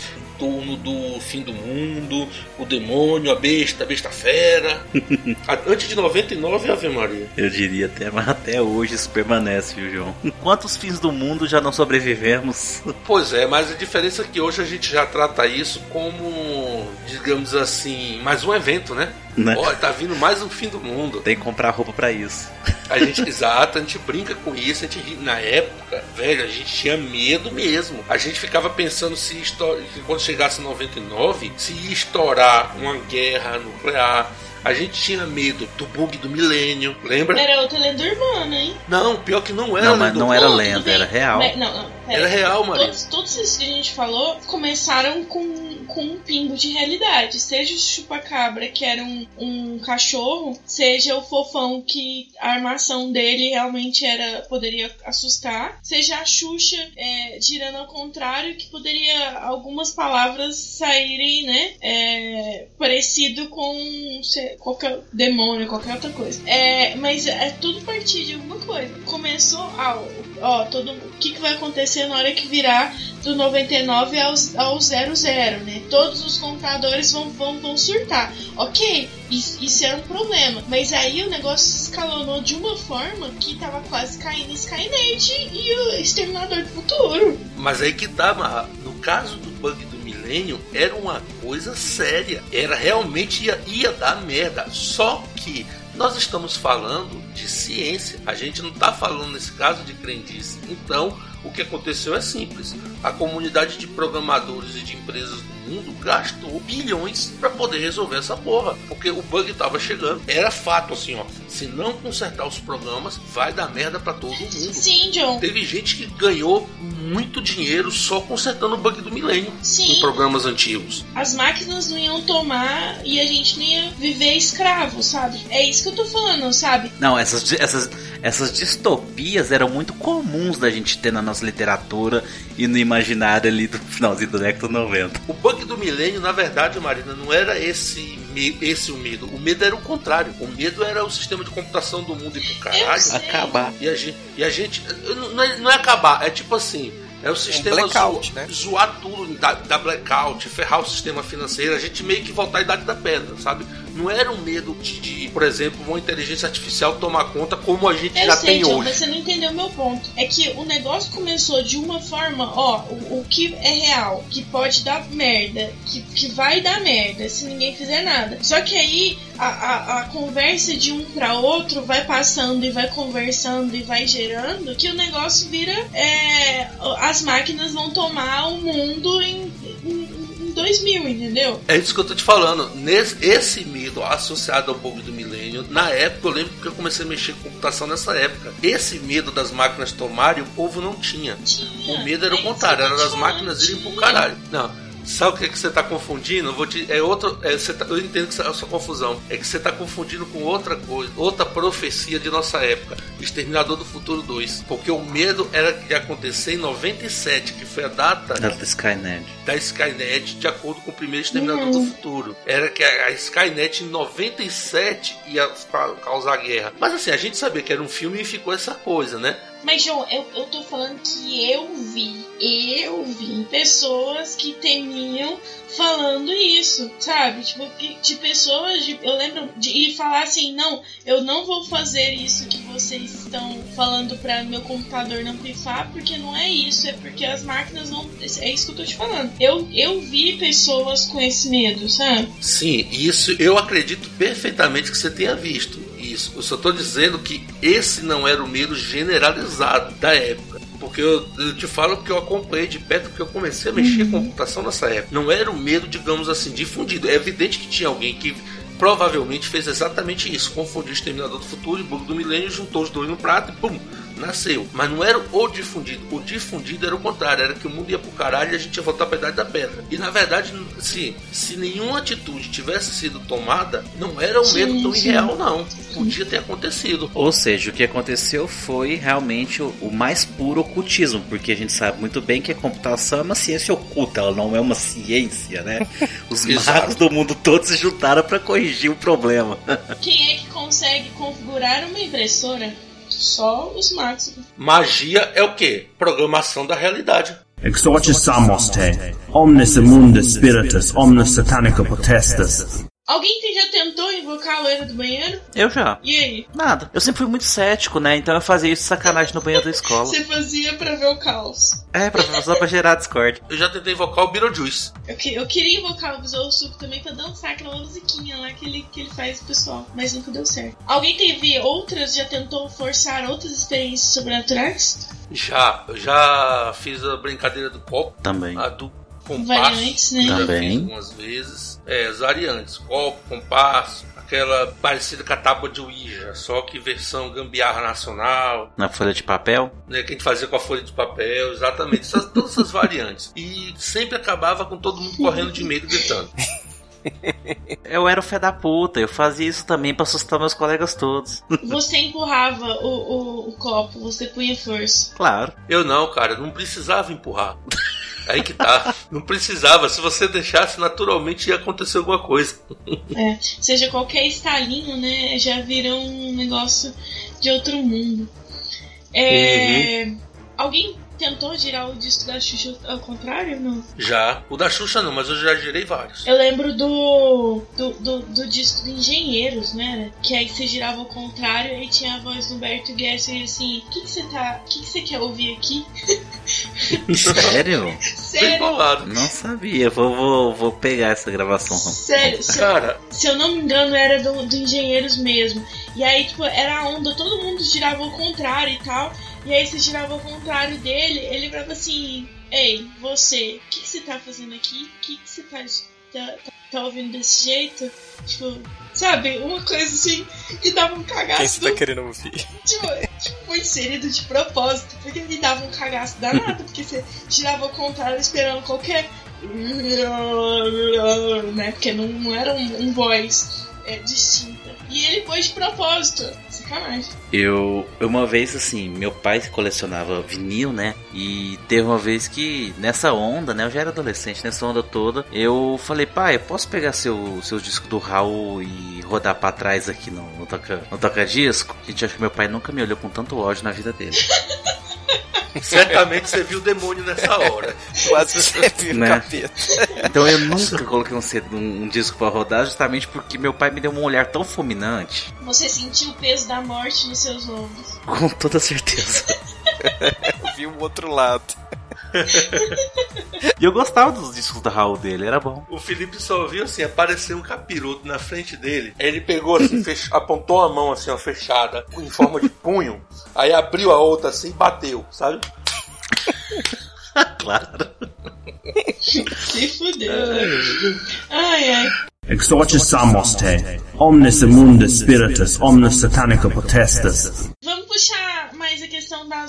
em torno do fim do mundo, o demônio, a besta, a besta fera. A- Antes de 99, Ave Maria. Eu diria até, mas até hoje isso permanece, viu, João? Quantos fins do mundo já não sobrevivemos? Pois é, mas a diferença é que hoje a gente já trata isso como, digamos assim, mais um evento, né? Né? Ó, tá vindo mais um fim do mundo. Tem que comprar roupa pra isso. A gente, exato, a gente brinca com isso, a gente. Na época, velho, a gente tinha medo mesmo. A gente ficava pensando se quando chegasse 99, se ia estourar uma guerra nuclear. A gente tinha medo do bug do milênio, lembra? Era outra lenda urbana, hein? Não, pior que não era. Não, mas não era Não, lenda, era real. Mas- não, não. Era real, Maria. Todos, todos esses que a gente falou começaram com, com um pingo de realidade. Seja o chupacabra, que era um, um cachorro, seja o fofão, que a armação dele realmente era poderia assustar, seja a Xuxa é, girando ao contrário, que poderia algumas palavras saírem, né? é, parecido com, sei qualquer, demônio, qualquer outra coisa. É, mas é tudo partir de alguma coisa. Começou, ah, ó, todo, o que, que vai acontecer na hora que virar do 99 ao, ao 00, né? Todos os computadores vão, vão, vão surtar. Ok, isso, isso era um problema. Mas aí o negócio escalonou de uma forma que tava quase caindo Skynet e o Exterminador do Futuro. Mas aí que tá, Marra. No caso do bug do milênio, era uma coisa séria. Era realmente ia, ia dar merda. Só que nós estamos falando de ciência. A gente não está falando nesse caso de crendice. Então, o que aconteceu é simples. A comunidade de programadores e de empresas do mundo gastou bilhões para poder resolver essa porra, porque o bug estava chegando. Era fato assim, ó. Se não consertar os programas, vai dar merda para todo mundo. Sim, John. Teve gente que ganhou muito dinheiro só consertando o bug do milênio Sim. em programas antigos. As máquinas não iam tomar e a gente não ia viver escravo, sabe? É isso que eu tô falando, sabe? Não, essas, essas, essas distopias eram muito comuns da gente ter na nossa literatura e no imaginário ali do finalzinho do década 90. O bug do milênio, na verdade, Marina, não era esse, esse o medo. O medo era o contrário. O medo era o sistema de computação do mundo ir pro caralho. Acabar. E a gente, e a gente não, é, não é acabar, é tipo assim. É o sistema blackout, zo- né? zoar tudo da, da blackout, ferrar o sistema financeiro, a gente meio que voltar à idade da pedra, sabe? Não era um medo de, de, por exemplo, uma inteligência artificial tomar conta como a gente Eu já sei, tem John, hoje. mas você não entendeu meu ponto. É que o negócio começou de uma forma, ó, o, o que é real, que pode dar merda, que, que vai dar merda se ninguém fizer nada. Só que aí a, a, a conversa de um pra outro vai passando e vai conversando e vai gerando que o negócio vira. é, as máquinas vão tomar o mundo em, em, em 2000, entendeu? É isso que eu tô te falando. Nesse, esse medo associado ao bug do milênio, na época, eu lembro que eu comecei a mexer com computação nessa época. Esse medo das máquinas tomarem, o povo não tinha. Tinha. O medo era É o isso contrário, era das máquinas irem pro caralho. Não. Sabe o que, que você tá confundindo? Eu, vou te, é outro, é, você tá- eu entendo que essa é a sua confusão. É que você tá confundindo com outra coisa, outra profecia de nossa época. Exterminador do Futuro 2. Porque o medo era de acontecer em 97, que foi a data Da Skynet. da Skynet de acordo com o primeiro Exterminador do Futuro. Era que a a Skynet em 97 ia ca- causar guerra. Mas assim, a gente sabia que era um filme e ficou essa coisa, né? Mas, João, eu, eu tô falando que eu vi, eu vi pessoas que temiam falando isso, sabe? Tipo, de pessoas, de, eu lembro de ir falar assim: não, eu não vou fazer isso que vocês estão falando pra meu computador não pifar, porque não é isso, é porque as máquinas não. É isso que eu tô te falando. Eu, eu vi pessoas com esse medo, sabe? Sim, isso eu acredito perfeitamente que você tenha visto. Isso. Eu só estou dizendo que esse não era o medo generalizado da época. Porque eu, eu te falo que eu acompanhei de perto, porque eu comecei a mexer com computação nessa época. Não era o medo, digamos assim, difundido. É evidente que tinha alguém que provavelmente fez exatamente isso. Confundiu o Exterminador do Futuro e Bug do Milênio, juntou os dois no prato e pum, nasceu. Mas não era o difundido. O difundido era o contrário. Era que o mundo ia pro caralho e a gente ia voltar pra Idade da Pedra. E na verdade, se, se nenhuma atitude tivesse sido tomada, não era um medo tão sim. irreal, não. Podia ter acontecido. Ou seja, o que aconteceu foi realmente o, o mais puro ocultismo, porque a gente sabe muito bem que a computação é uma ciência oculta, ela não é uma ciência, né? Os magos do mundo todo se juntaram para corrigir o problema. Quem é que consegue configurar uma impressora? Só os magos. Magia é o quê? Programação da realidade. Exorcis Samoste, omnis imunda spiritus, omnis satanica potestas. Alguém que já tentou invocar a loira do banheiro? Eu já. E aí? Nada. Eu sempre fui muito cético, né? Então eu fazia isso de sacanagem no banheiro da escola. Você fazia pra ver o caos. É, pra, só pra gerar Discord. Eu já tentei invocar o Beetlejuice. Eu, que- eu queria invocar o Besouro Suco também pra dançar aquela musiquinha lá que ele, que ele faz pro pessoal, mas nunca deu certo. Alguém teve outras, já tentou forçar outras experiências sobrenaturais? Já, eu já fiz a brincadeira do copo, Também. a do compasso. Variantes, né? Já Também. fiz algumas vezes. É, as variantes. Copo, compasso, aquela parecida com a tábua de Ouija, só que versão gambiarra nacional, Na folha de papel. né, que a gente fazia com a folha de papel, exatamente, essas, todas essas variantes. E sempre acabava com todo mundo correndo de medo, gritando. Eu era o fé da puta, eu fazia isso também pra assustar meus colegas todos. Você empurrava o, o, o copo, você punha força. claro. Eu não, cara, não precisava empurrar. Aí que tá. Não precisava. Se você deixasse, naturalmente ia acontecer alguma coisa. É, seja qualquer estalinho, né? Já vira um negócio de outro mundo. É, Alguém tentou girar o disco da Xuxa ao contrário? Não. Já. O da Xuxa não, mas eu já girei vários. Eu lembro do, do, do, do disco do Engenheiros, né? Que aí você girava ao contrário e tinha a voz do Humberto Guerra e assim: O que, que você tá. O que, que você quer ouvir aqui? Sério? Sério, bolado. Não sabia. Vou, vou, vou pegar essa gravação. sério. Se, Cara, se eu não me engano, era do, do Engenheiros mesmo. E aí, tipo, era a onda, todo mundo girava ao contrário e tal. E aí você girava ao contrário dele, ele falava assim, ei, você, o que, que você tá fazendo aqui? O que, que você tá, tá, tá, ouvindo desse jeito? Tipo, sabe, uma coisa assim, e dava um Quem cagaço você tá do, querendo ouvir? tipo, tipo, foi inserido de propósito, porque ele dava um cagaço danado, porque você girava ao contrário esperando qualquer. né? Porque não, não era um, um voz é, distinta. E ele pôs de propósito. Sacanagem. Eu, uma vez, assim, meu pai colecionava vinil, né? E teve uma vez que, nessa onda, né? Eu já era adolescente, nessa onda toda, eu falei, pai, eu posso pegar seu, seu disco do Raul e rodar pra trás aqui no, no, toca, no toca-disco? Gente, acho que meu pai nunca me olhou com tanto ódio na vida dele. certamente você viu o demônio nessa hora. Quase você viu o Né? capeta. Então eu nunca coloquei um, CD um, um disco pra rodar, justamente porque meu pai me deu um olhar tão fulminante, Você sentiu o peso da morte nos seus ombros. com toda certeza. Eu vi o outro lado. E eu gostava dos discos da Raul dele, era bom. O Felipe só viu assim, aparecer um capiroto na frente dele. Aí ele pegou assim, fech- apontou a mão assim, ó, fechada, em forma de punho. Aí abriu a outra assim e bateu, sabe? Claro. Se fudeu. Ai, ai. Exorcis Samoste, omnis imunda spiritus, omnis satanica potestas. Vamos puxar mais a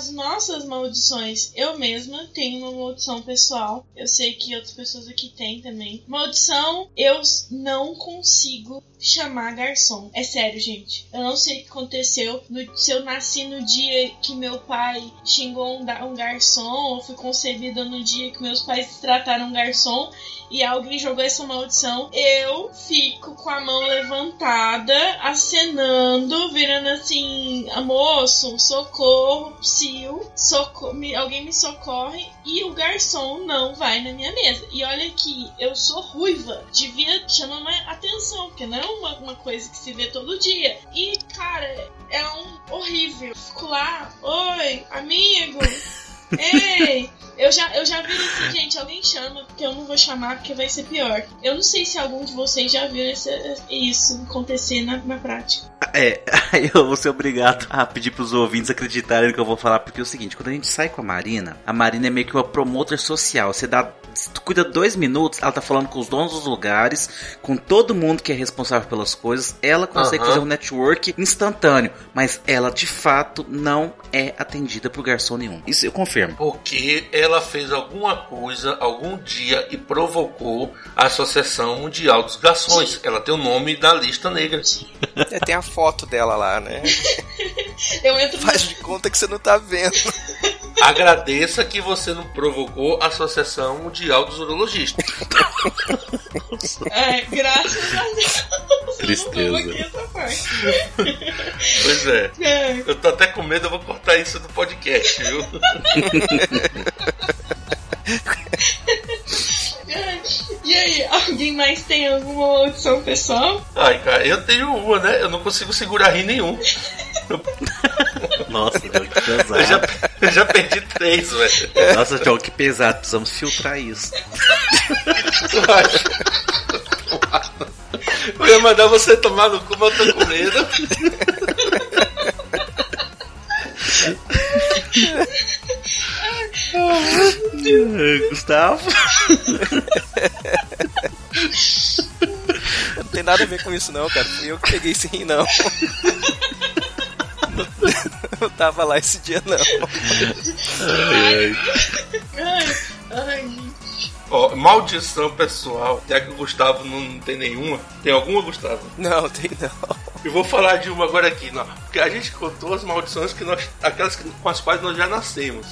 das nossas maldições. Eu mesma tenho uma maldição pessoal. Eu sei que outras pessoas aqui têm também. Maldição, eu não consigo chamar garçom. É sério, gente. Eu não sei o que aconteceu. No- se eu nasci no dia que meu pai xingou um, um garçom, ou fui concebida no dia que meus pais trataram um garçom e alguém jogou essa maldição, eu fico com a mão levantada, acenando, virando assim, "Ah, moço, socorro, psiu, soco me- alguém me socorre, e o garçom não vai na minha mesa. E olha que eu sou ruiva, devia chamar mais atenção, porque não é uma, uma coisa que se vê todo dia. E, cara, é um horrível. Fico lá, oi, amigo. Ei, eu já, eu já vi assim, gente, alguém chama, porque eu não vou chamar, porque vai ser pior. Eu não sei se algum de vocês já viu esse- isso acontecer na, na prática. É, aí eu vou ser obrigado a pedir pros ouvintes acreditarem no que eu vou falar, porque é o seguinte, quando a gente sai com a Marina, a Marina é meio que uma promotor social. Você dá. se tu cuida dois minutos, ela tá falando com os donos dos lugares, com todo mundo que é responsável pelas coisas. Ela consegue Aham. fazer um network instantâneo, mas ela de fato não é atendida por garçom nenhum. Isso eu confirmo. Porque ela fez alguma coisa algum dia e provocou a Associação Mundial dos Garçons. Ela tem o nome da lista negra. É, tem a foto dela lá, né? Eu entro no- Faz de conta que você não tá vendo. Agradeça que você não provocou a Associação Mundial dos Urologistas. É, graças a Deus. eu Tristeza. Não coloquei essa parte. Pois é. É. Eu tô até com medo, eu vou cortar isso do podcast, viu? E aí, alguém mais tem alguma maldição pessoal? Ai, cara, eu tenho uma, né? Eu não consigo segurar rir nenhum. Nossa, John, que Eu já, pesado. eu já perdi três, velho. Nossa, John, que pesado. Precisamos filtrar isso. Eu ia mandar você tomar no cu, mas eu tô com medo. Gustavo? Não tem nada a ver com isso não, cara. Fui eu que peguei esse rim, não. Eu tava lá esse dia, não. Ai, ai, gente. Ó, maldição pessoal. Já que o Gustavo não tem nenhuma. Tem alguma, Gustavo? Não, tem não. Eu vou falar de uma agora aqui, não. Porque a gente contou as maldições que nós. aquelas que- com as quais nós já nascemos.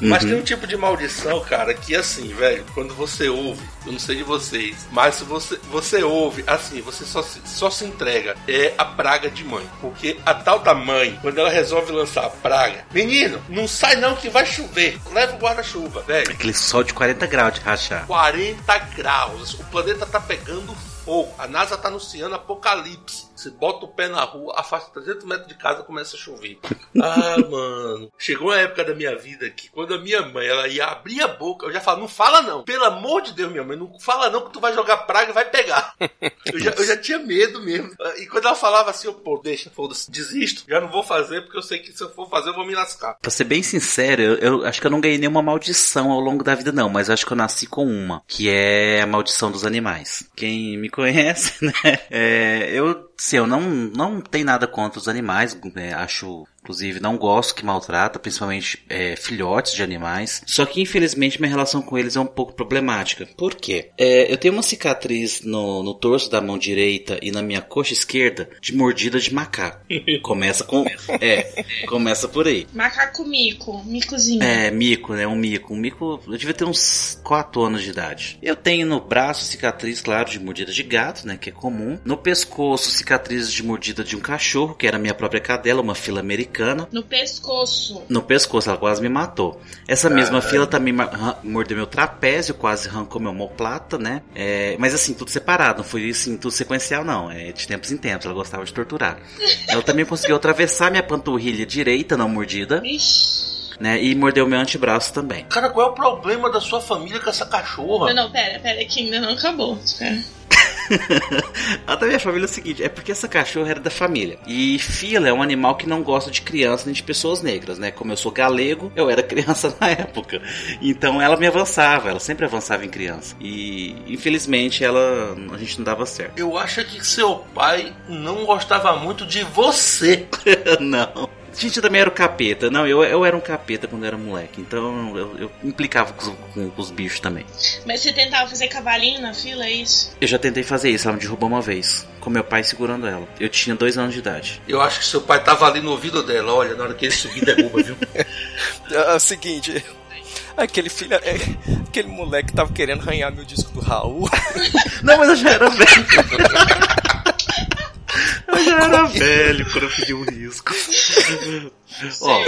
Mas tem um tipo de maldição, cara, que assim, velho, quando você ouve, eu não sei de vocês, mas se você, você ouve, assim, você só se, só se entrega. É a praga de mãe. Porque a tal da mãe, quando ela resolve lançar a praga, menino, não sai não que vai chover. Leva o guarda-chuva, velho. Aquele sol de 40 graus de rachar. 40 graus. O planeta tá pegando fogo. A NASA tá anunciando apocalipse. Você bota o pé na rua, afasta 300 metros de casa começa a chover. Ah, mano. Chegou uma época da minha vida que quando a minha mãe ela ia abrir a boca, eu já falo, não fala não. Pelo amor de Deus, minha mãe, não fala não que tu vai jogar praga e vai pegar. Eu já, eu já tinha medo mesmo. E quando ela falava assim, eu, pô, deixa, foda-se, desisto. Já não vou fazer porque eu sei que se eu for fazer eu vou me lascar. Pra ser bem sincero, eu, eu acho que eu não ganhei nenhuma maldição ao longo da vida, não, mas acho que eu nasci com uma, que é a maldição dos animais. Quem me conhece, né? É, eu, sim, eu não, não tenho nada contra os animais, é, acho. Inclusive, não gosto que maltrata, principalmente é, filhotes de animais. Só que, infelizmente, minha relação com eles é um pouco problemática. Por quê? É, eu tenho uma cicatriz no, no torso da mão direita e na minha coxa esquerda de mordida de macaco. Começa com. É, começa por aí. Macaco mico, micozinho. É, mico, né? Um mico. Um mico, eu devia ter uns 4 anos de idade. Eu tenho no braço cicatriz, claro, de mordida de gato, né? Que é comum. No pescoço, cicatrizes de mordida de um cachorro, que era a minha própria cadela, uma fila americana. No pescoço. No pescoço, ela quase me matou. Essa mesma fila também ran- mordeu meu trapézio, quase arrancou meu omoplata, né? É, mas assim, tudo separado, não foi assim, tudo sequencial, não. É de tempos em tempos, ela gostava de torturar. Ela também conseguiu atravessar minha panturrilha direita, não mordida, Ixi. né? E mordeu meu antebraço também. Cara, qual é o problema da sua família com essa cachorra? Não, não, pera, pera, que ainda não acabou. A da minha família é o seguinte, é porque essa cachorra era da família. E fila é um animal que não gosta de criança nem de pessoas negras, né? Como eu sou galego, eu era criança na época. Então ela me avançava, ela sempre avançava em criança. E infelizmente ela a gente não dava certo. Eu acho que seu pai não gostava muito de você. não. Gente, eu também era o capeta. Não, eu, eu era um capeta quando era moleque. Então eu, eu implicava com, os- com- com os bichos também. Mas você tentava fazer cavalinho na fila, é isso? Eu já tentei fazer isso, ela me derrubou uma vez. Com meu pai segurando ela. Eu tinha dois anos de idade. Eu acho que seu pai tava ali no ouvido dela. Olha, na hora que ele subir, derruba, viu? É o seguinte. Aquele filho. é, Aquele moleque tava querendo arranhar meu disco do Raul. Não, mas eu já era velho. Eu já era velho quando eu pedi um risco. Ó,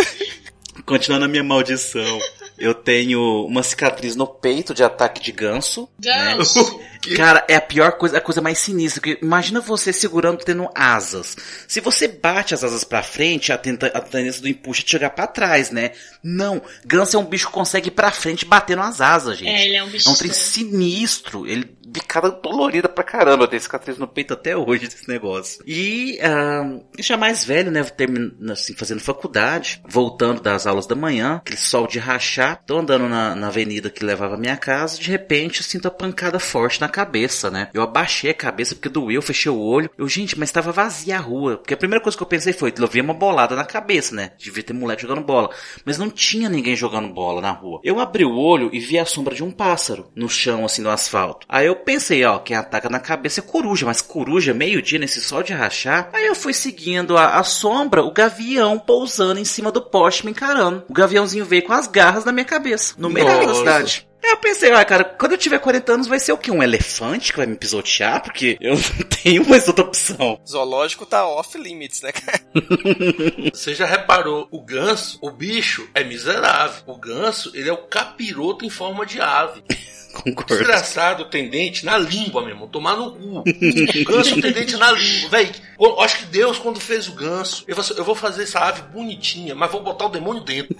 continuando a minha maldição. Eu tenho uma cicatriz no peito de ataque de ganso. Ganso. Cara, é a pior coisa, a coisa mais sinistra. Porque imagina você segurando, tendo asas. Se você bate as asas pra frente, a, tenta, a tendência do empuxo é te jogar pra trás, né? Não. Ganso é um bicho que consegue ir pra frente batendo as asas, gente. É, ele é um bicho É um trem sinistro. Ele bicada dolorida pra caramba. Eu tenho cicatriz no peito até hoje desse negócio. E ah, já mais velho, né? Terminando assim, fazendo faculdade, voltando das aulas da manhã, aquele sol de rachar. Tô andando na, na avenida que levava à minha casa. De repente, eu sinto a pancada forte na cabeça, né? Eu abaixei a cabeça porque doeu, eu fechei o olho. Eu, gente, mas tava vazia a rua. Porque a primeira coisa que eu pensei foi, eu vi uma bolada na cabeça, né? Devia ter moleque jogando bola. Mas não tinha ninguém jogando bola na rua. Eu abri o olho e vi a sombra de um pássaro no chão, assim, no asfalto. Aí eu pensei, ó, quem ataca na cabeça é coruja, mas coruja, meio-dia, nesse sol de rachar. Aí eu fui seguindo a, a sombra, o gavião pousando em cima do poste me encarando. O gaviãozinho veio com as garras na minha cabeça, no meio da Nossa. cidade. Aí eu pensei, ah, cara, quando eu tiver 40 anos vai ser o quê? Um elefante que vai me pisotear? Porque eu não tenho mais outra opção. Zoológico tá off limits, né, cara? Você já reparou, o ganso, o bicho é miserável. O ganso, ele é o capiroto em forma de ave. Concordo. Desgraçado tem dente na língua, meu irmão. Tomar no cu. O ganso tem dente na língua. Véi, eu acho que Deus, quando fez o ganso, eu vou, eu vou fazer essa ave bonitinha, mas vou botar o demônio dentro.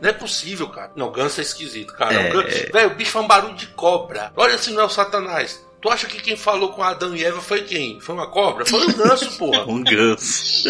Não é possível, cara. Não, ganso é esquisito, cara. É. O ganso- Véi, o bicho foi um barulho de cobra. Olha se não é o Satanás. Tu acha que quem falou com Adão e Eva foi quem? Foi uma cobra? Foi o ganso, porra. Um ganso.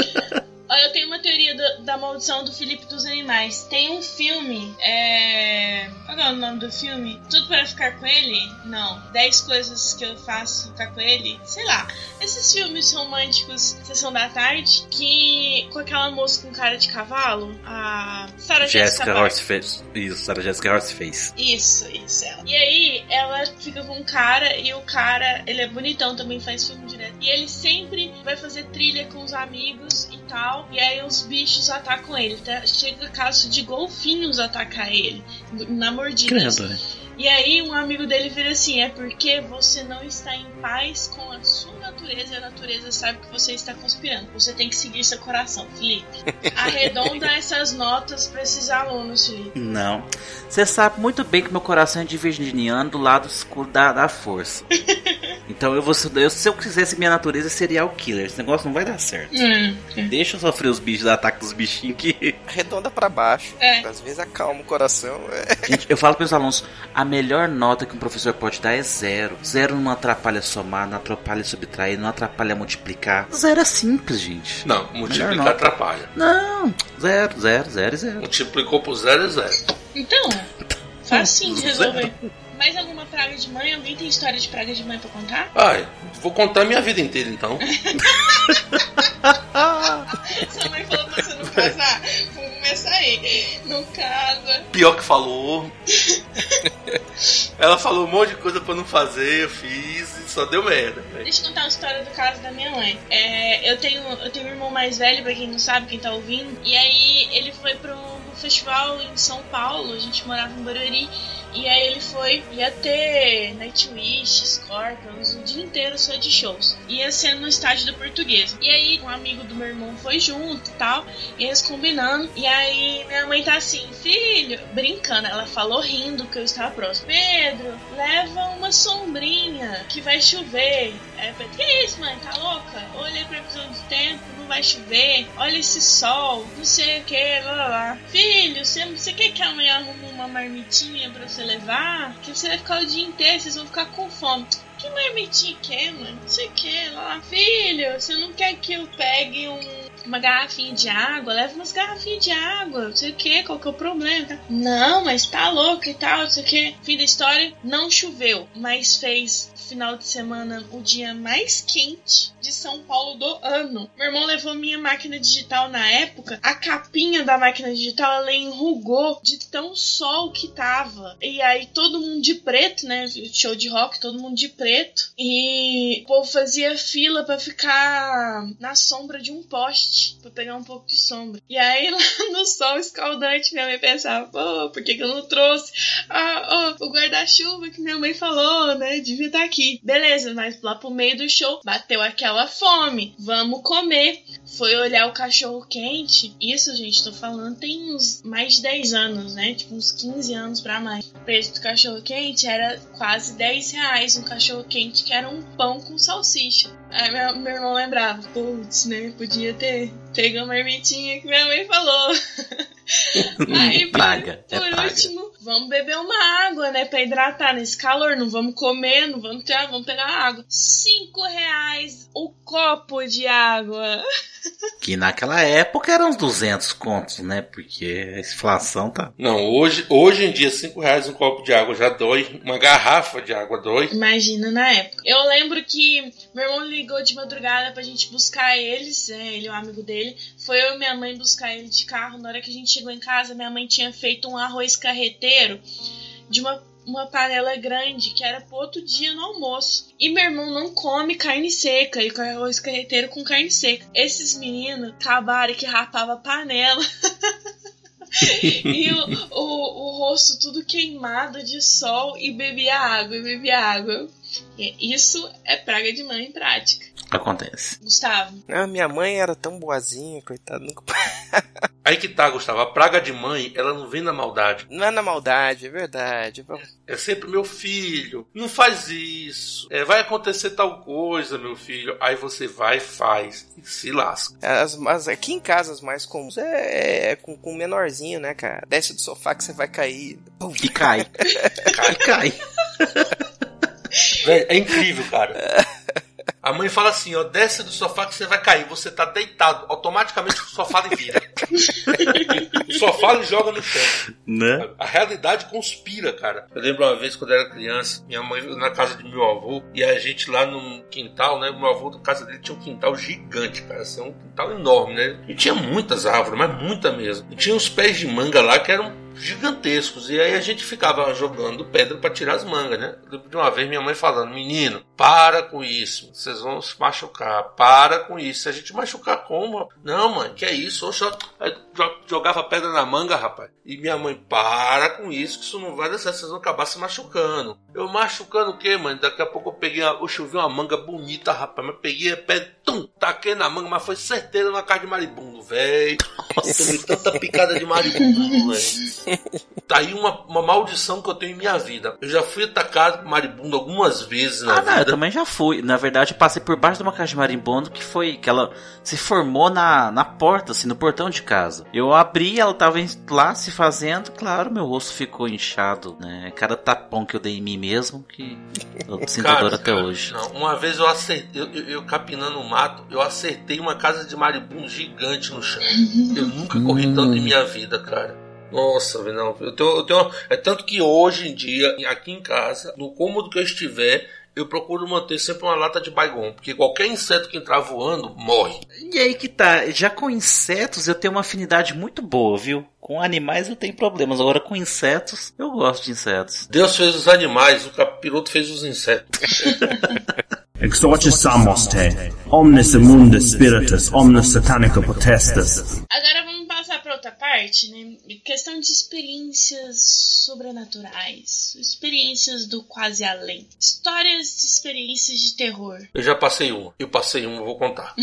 Eu tenho uma teoria do- da maldição do Felipe dos Animais. Tem um filme, é. Qual é o nome do filme? Tudo para ficar com ele? Não. 10 coisas que eu faço ficar com ele? Sei lá. Esses filmes românticos, Sessão da Tarde, que. com aquela moça com cara de cavalo, a. Sarah Jessica Jessica Parker. Horse fez. Isso, Sarah Jessica Horse fez. Isso, isso, ela. E aí, ela fica com um cara e o cara, ele é bonitão também, faz filme. E ele sempre vai fazer trilha com os amigos e tal. E aí os bichos atacam ele. Tá? Chega caso de golfinhos atacar ele na mordida. Credo. E aí um amigo dele vira assim: é porque você não está em paz com a sua natureza e a natureza sabe que você está conspirando. Você tem que seguir seu coração, Felipe. Arredonda essas notas para esses alunos, Felipe. Não. Você sabe muito bem que meu coração é de virginiano do lado escuro da, da força. Então eu vou. Eu, se eu quisesse minha natureza, seria o killer. Esse negócio não vai dar certo. Hum, Deixa eu sofrer os bichos, o ataque dos bichinhos que. Arredonda pra baixo. É. Às vezes acalma o coração. É. Gente, eu falo para os alunos, a melhor nota que um professor pode dar é zero. Zero não atrapalha somar, não atrapalha subtrair, não atrapalha multiplicar. Zero é simples, gente. Não, multiplicar nota. atrapalha. Não, zero, zero, zero e zero. Multiplicou por zero é zero. Então, facinho de resolver. Mais alguma praga de mãe? Alguém tem história de praga de mãe pra contar? Ai, vou contar minha vida inteira então. Sua mãe falou pra você não casar? Vamos começar aí. Não casa. Pior que falou. Ela falou um monte de coisa pra não fazer, eu fiz e só deu merda. Deixa eu contar uma história do caso da minha mãe. É, eu, tenho, eu tenho um irmão mais velho, pra quem não sabe, quem tá ouvindo. E aí ele foi pro festival em São Paulo, a gente morava em Barueri. E aí ele foi, ia ter Nightwish, Scorpions, o dia inteiro só de shows. Ia ser no estádio da Portuguesa. E aí um amigo do meu irmão foi junto e tal, e eles combinando. E aí minha mãe tá assim, filho, brincando, ela falou rindo que eu estava próximo. Pedro, leva uma sombrinha que vai chover. Aí eu falei, que isso, mãe? Tá louca? Olhei a previsão do tempo, vai chover. Olha esse sol, não sei o que, lá lá lá. Filho, você, você quer que amanhã arrume uma marmitinha pra você levar? Que você vai ficar o dia inteiro, vocês vão ficar com fome. Que marmitinha que é, mano? Não sei o que, lá lá. Filho, você não quer que eu pegue um, uma garrafinha de água? Leva umas garrafinhas de água, não sei o que, qual que é o problema? tá? Não, mas tá louco e tal, não sei o que. Fim da história, não choveu, mas fez final de semana o dia mais quente de São Paulo do ano. Meu irmão levou minha máquina digital na época, a capinha da máquina digital ela enrugou de tão sol que tava. E aí todo mundo de preto, né? Show de rock, todo mundo de preto. E o povo fazia fila pra ficar na sombra de um poste, pra pegar um pouco de sombra. E aí lá no sol escaldante, minha mãe pensava, pô, por que, que eu não trouxe ah, ó, o guarda-chuva que minha mãe falou, né? Devia estar aqui. Beleza, mas lá pro meio do show bateu aquela fome. Vamos comer. Foi olhar o cachorro quente. Isso, gente, tô falando tem uns mais de 10 anos, né? Tipo uns 15 anos pra mais. O preço do cachorro quente era quase 10 reais um cachorro quente que era um pão com salsicha. Aí meu, meu irmão lembrava, putz, né? Podia ter pego a marmitinha que minha mãe falou. Aí, por, Praga, é por praga. último, vamos beber uma água, né? Pra hidratar nesse calor. Não vamos comer, não vamos ter, vamos pegar água. Cinco reais o copo de água. Que naquela época eram uns 200 contos, né? Porque a inflação tá. Não, hoje, hoje em dia, 5 reais um copo de água já dói. Uma garrafa de água dói. Imagina na época. Eu lembro que meu irmão ligou de madrugada pra gente buscar eles, né, ele é um amigo dele. Foi eu e minha mãe buscar ele de carro. Na hora que a gente chegou em casa, minha mãe tinha feito um arroz carreteiro de uma, uma panela grande que era pro outro dia no almoço. E meu irmão não come carne seca, ele come arroz carreteiro com carne seca. Esses meninos acabaram que rapava panela. e o, o, o rosto tudo queimado de sol e bebia água, e bebia água. E Isso é praga de mãe em prática. Acontece. Gustavo, Ah, minha mãe era tão boazinha, coitada. Nunca... Aí que tá, Gustavo. A praga de mãe, ela não vem na maldade. Não é na maldade, é verdade. É sempre meu filho. Não faz isso. É, vai acontecer tal coisa, meu filho. Aí você vai e faz. E se lasca. As, mas aqui em casa as mais comuns é, é com, com menorzinho, né, cara? Desce do sofá que você vai cair. Pum. E cai. cai, cai. É incrível, cara. A mãe fala assim, ó, desce do sofá que você vai cair. Você tá deitado, automaticamente o sofá lhe vira. o sofá lhe joga no chão. Né? A realidade conspira, cara. Eu lembro uma vez quando eu era criança, minha mãe na casa de meu avô, e a gente lá no quintal, né? Meu avô, na casa dele, tinha um quintal gigante, cara. Assim, um quintal enorme, né? E tinha muitas árvores, mas muita mesmo. E tinha uns pés de manga lá que eram gigantescos. E aí a gente ficava jogando pedra para tirar as mangas, né? De uma vez minha mãe falando, menino, para com isso, vocês vão se machucar, para com isso. Se a gente machucar como? Não, mãe, que é isso? Oxa, jogava pedra na manga, rapaz. E minha mãe, para com isso, que isso não vai dar certo, vocês vão acabar se machucando. Eu machucando o quê, mãe? Daqui a pouco eu peguei, eu vi uma manga bonita, rapaz, mas peguei a pedra, tum, taquei na manga, mas foi certeiro na casa de maribundo, velho. Tomei tanta picada de maribundo, velho. Tá aí uma, uma maldição que eu tenho em minha vida. Eu já fui atacado por maribundo algumas vezes na ah, vida. Não, eu também já fui. Na verdade, eu passei por baixo de uma casa de marimbondo que foi que ela se formou na, na porta, assim, no portão de casa. Eu abri, ela tava lá se fazendo, claro, meu rosto ficou inchado, né? Cada tapão que eu dei em mim mesmo, que eu sinto Cara, dor até cara, hoje. Não, uma vez eu acertei, eu, eu, eu capinando o mato, eu acertei uma casa de maribundo gigante no chão. Eu nunca corri tanto em minha vida, cara. Nossa, não. Eu tenho, eu tenho, é tanto que hoje em dia, aqui em casa, no cômodo que eu estiver, eu procuro manter sempre uma lata de baigon, porque qualquer inseto que entrar voando morre. E aí que tá, já com insetos eu tenho uma afinidade muito boa, viu? Com animais eu tenho problemas, agora com insetos eu gosto de insetos. Deus fez os animais, o capiroto fez os insetos. Exorcis Samoste, omnis imunda spiritus, omnis satanica potestas. Agora vamos passar para outra parte, né? Questão de experiências sobrenaturais, experiências do quase além, histórias de experiências de terror. Eu já passei uma, eu passei uma, eu vou contar.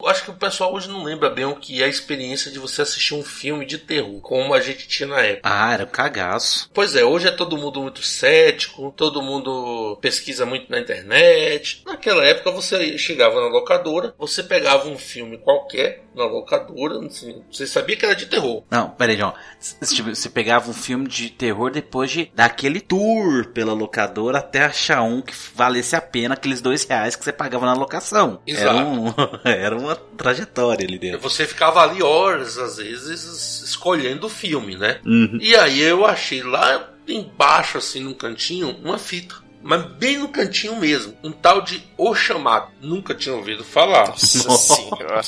eu acho que o pessoal hoje não lembra bem o que é a experiência de você assistir um filme de terror, como a gente tinha na época. Ah, era um cagaço. Pois é, hoje é todo mundo muito cético, todo mundo pesquisa muito na internet. Naquela época você chegava na locadora, você pegava um filme qualquer na locadora, assim, você sabia que era de terror. Não, peraí, João. Você pegava um filme de terror depois de dar aquele tour pela locadora até achar um que valesse a pena aqueles dois reais que você pagava na locação. Exato. Era, um, era uma trajetória ali dentro. Você ficava ali horas, às vezes, escolhendo o filme, né? Uhum. E aí eu achei lá embaixo, assim, num cantinho, uma fita. Mas bem no cantinho mesmo. Um tal de O Chamado. Nunca tinha ouvido falar. Nossa senhora.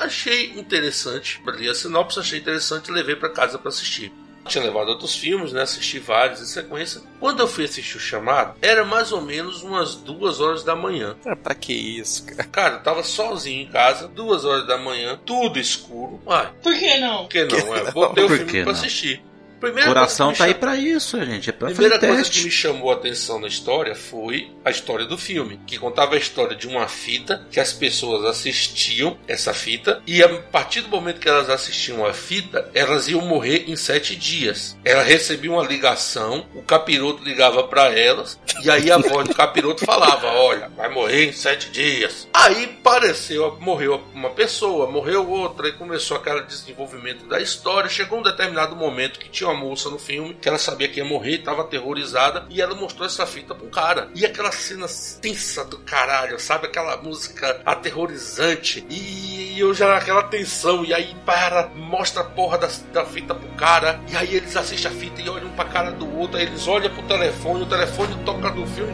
achei interessante. Li a sinopse, achei interessante e levei para casa para assistir. Tinha levado outros filmes, né? Assisti vários em sequência. Quando eu fui assistir o chamado, era mais ou menos umas duas horas da manhã. Ah, pra que isso, cara? Cara, eu tava sozinho em casa, duas horas da manhã, tudo escuro. Uai, Por que não? por que não? É, botei o Por filme que pra não? assistir. O Primeira coração tá que aí pra isso, gente. É pra a primeira coisa teste. que me chamou a atenção na história foi a história do filme, que contava a história de uma fita que as pessoas assistiam essa fita e a partir do momento que elas assistiam a fita, elas iam morrer em sete dias. Ela recebia uma ligação, o capiroto ligava para elas e aí a voz do capiroto falava: "Olha, vai morrer em sete dias". Aí pareceu, morreu uma pessoa, morreu outra e começou aquele desenvolvimento da história. Chegou um determinado momento que tinha uma moça no filme que ela sabia que ia morrer, estava aterrorizada e ela mostrou essa fita pro cara. E aquela cena tensa do caralho, sabe? Aquela música aterrorizante e eu já naquela tensão. E aí para, mostra a porra da, da fita pro cara. E aí eles assistem a fita e olham pra cara do outro. Aí eles olham pro telefone, o telefone toca no filme.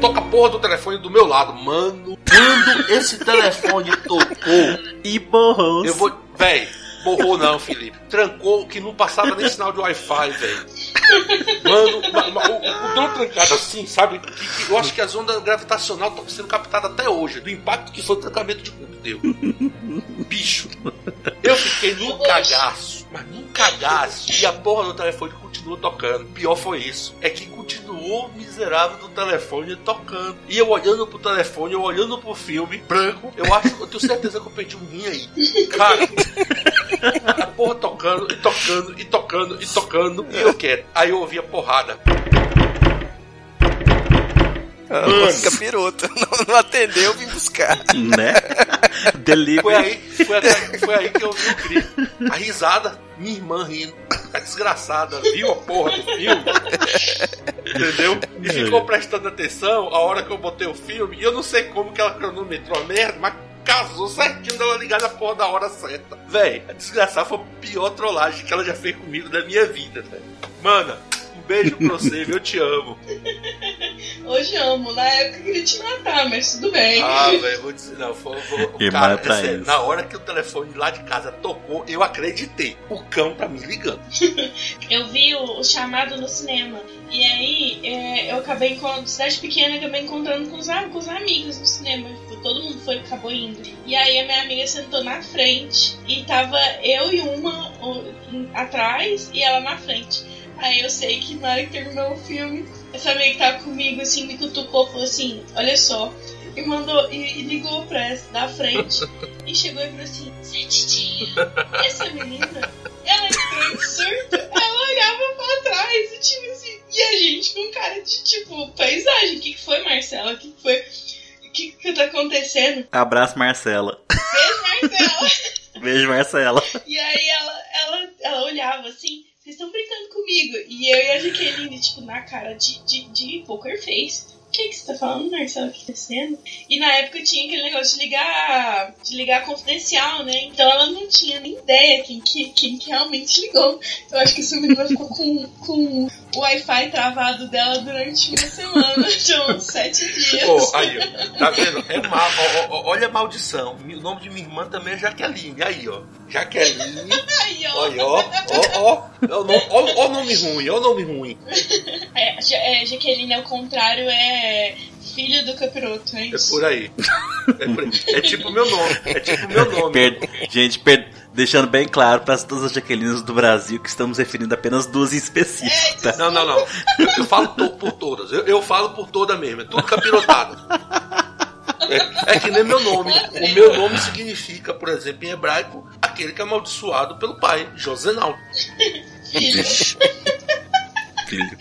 Toca a porra do telefone do meu lado, mano. Quando esse telefone tocou, E borrou. eu vou. Véi, borrou não, Felipe. Trancou que não passava nem sinal de Wi-Fi, velho. Mano, ma- ma- o, o tão trancado assim, sabe? Que, que eu acho que as ondas gravitacionais estão sendo captadas até hoje, do impacto que foi o trancamento de cubo deu. Bicho. Eu fiquei num cagaço, mas num cagaço. E a porra do telefone continuou tocando. Pior foi isso. É que continuou o miserável do telefone tocando. E eu olhando pro telefone, eu olhando pro filme, branco, eu acho, eu tenho certeza que eu perdi um rim aí. Cara, a porra tocando, e tocando, e tocando, e tocando. E eu quero. Aí eu ouvi a porrada. Ah, capiroto. Não, não atendeu, vim buscar. Né? Delivery. Foi aí, foi, aí- foi aí que eu vi o grito. A risada, minha irmã rindo. A desgraçada viu a porra do filme. Entendeu? E ficou prestando atenção a hora que eu botei o filme. E eu não sei como que ela cronometrou a merda, mas casou certinho dela ligar na porra da hora certa. Véi, a desgraçada foi a pior trollagem que ela já fez comigo da minha vida, velho. Mana, um beijo pra você, viu? eu te amo. Hoje amo. Na época eu queria te matar, mas tudo bem. Ah, velho, vou dizer, não. Foi, o E cara, pra é sério, isso. na hora que o telefone lá de casa tocou, eu acreditei. O cão tá me ligando. Eu vi o, o chamado no cinema. E aí é, eu acabei com cidade pequena, acabei encontrando com os, com os amigos no cinema. Tipo, todo mundo foi acabou indo. E aí a minha amiga sentou na frente e tava eu e uma o- em- atrás e ela na frente. Aí eu sei que na hora que terminou o filme, essa amiga que tava comigo assim me cutucou falou assim, olha só. E mandou e, e ligou pra essa da frente e chegou e falou assim, Sentidinho, essa menina, ela entrou em surto, ela olhava pra trás e tipo assim, e a gente com cara de tipo, paisagem, o que, que foi, Marcela? O que, que foi? O que, que tá acontecendo? Abraço, Marcela. Beijo, Marcela! Beijo, Marcela. E aí ela, ela, ela olhava assim, estão brincando comigo. E eu e a Jaqueline, tipo, na cara de, de, de poker face. O que, que você tá falando, Marcelo? O que tá acontecendo? E na época tinha aquele negócio de ligar. de ligar confidencial, né? Então ela não tinha nem ideia quem que, quem que realmente ligou. Eu acho que essa menina ficou com, com o Wi-Fi travado dela durante uma semana, de uns sete dias. Pô, aí, ó. Tá vendo? É mal. ó, ó, ó, olha a maldição. O nome de minha irmã também é Jaqueline. Aí, ó. Jaqueline. Aí, ó. Olha, ó. Ó, ó. Ó, o nome- ó, ó o nome ruim. Ó o nome ruim. É, Ja- é, Jaqueline, ao contrário, é filho do capiroto, é É isso. por aí. É, por aí. É tipo meu nome. É tipo meu nome. Per- Gente, per- deixando bem claro para todas as Jaquelinas do Brasil que estamos referindo apenas duas em específico, tá? Não, não, não. Eu, falo por todas. Eu, eu falo por toda mesmo. É tudo capirotado. É, é que nem meu nome. O meu nome significa, por exemplo, em hebraico, aquele que é amaldiçoado pelo pai, Josenaldo. Filho.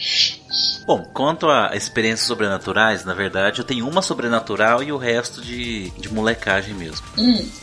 Bom, quanto a experiências sobrenaturais, na verdade, eu tenho uma sobrenatural e o resto de, de molecagem mesmo.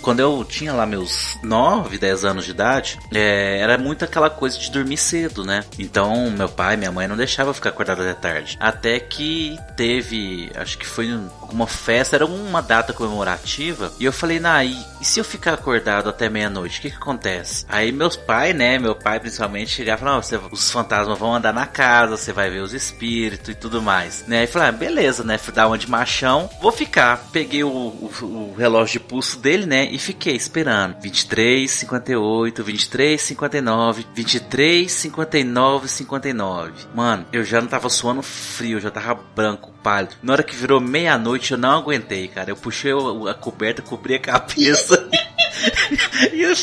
Quando eu tinha lá meus 9, 10 anos de idade, é, era muito aquela coisa de dormir cedo, né? Então, meu pai e minha mãe não deixavam eu ficar acordado até tarde. Até que teve, acho que foi uma festa, era uma data comemorativa, e eu falei, nah, e, e se eu ficar acordado até meia-noite, o que que acontece? Aí meus pais, né, meu pai principalmente, chegava e falava, "Não, você- os fantasmas vão andar na casa, você vai ver os espíritos e tudo mais, né? Aí falei, ah, beleza, né, fui dar uma de machão, vou ficar. Peguei o, o, o relógio de pulso dele, né, e fiquei esperando. 23, 58, 23, 59, 23, 59, 59. Mano, eu já não tava suando frio, eu já tava branco, pálido. Na hora que virou meia-noite, eu não aguentei, cara. Eu puxei a coberta, cobri a cabeça. E eu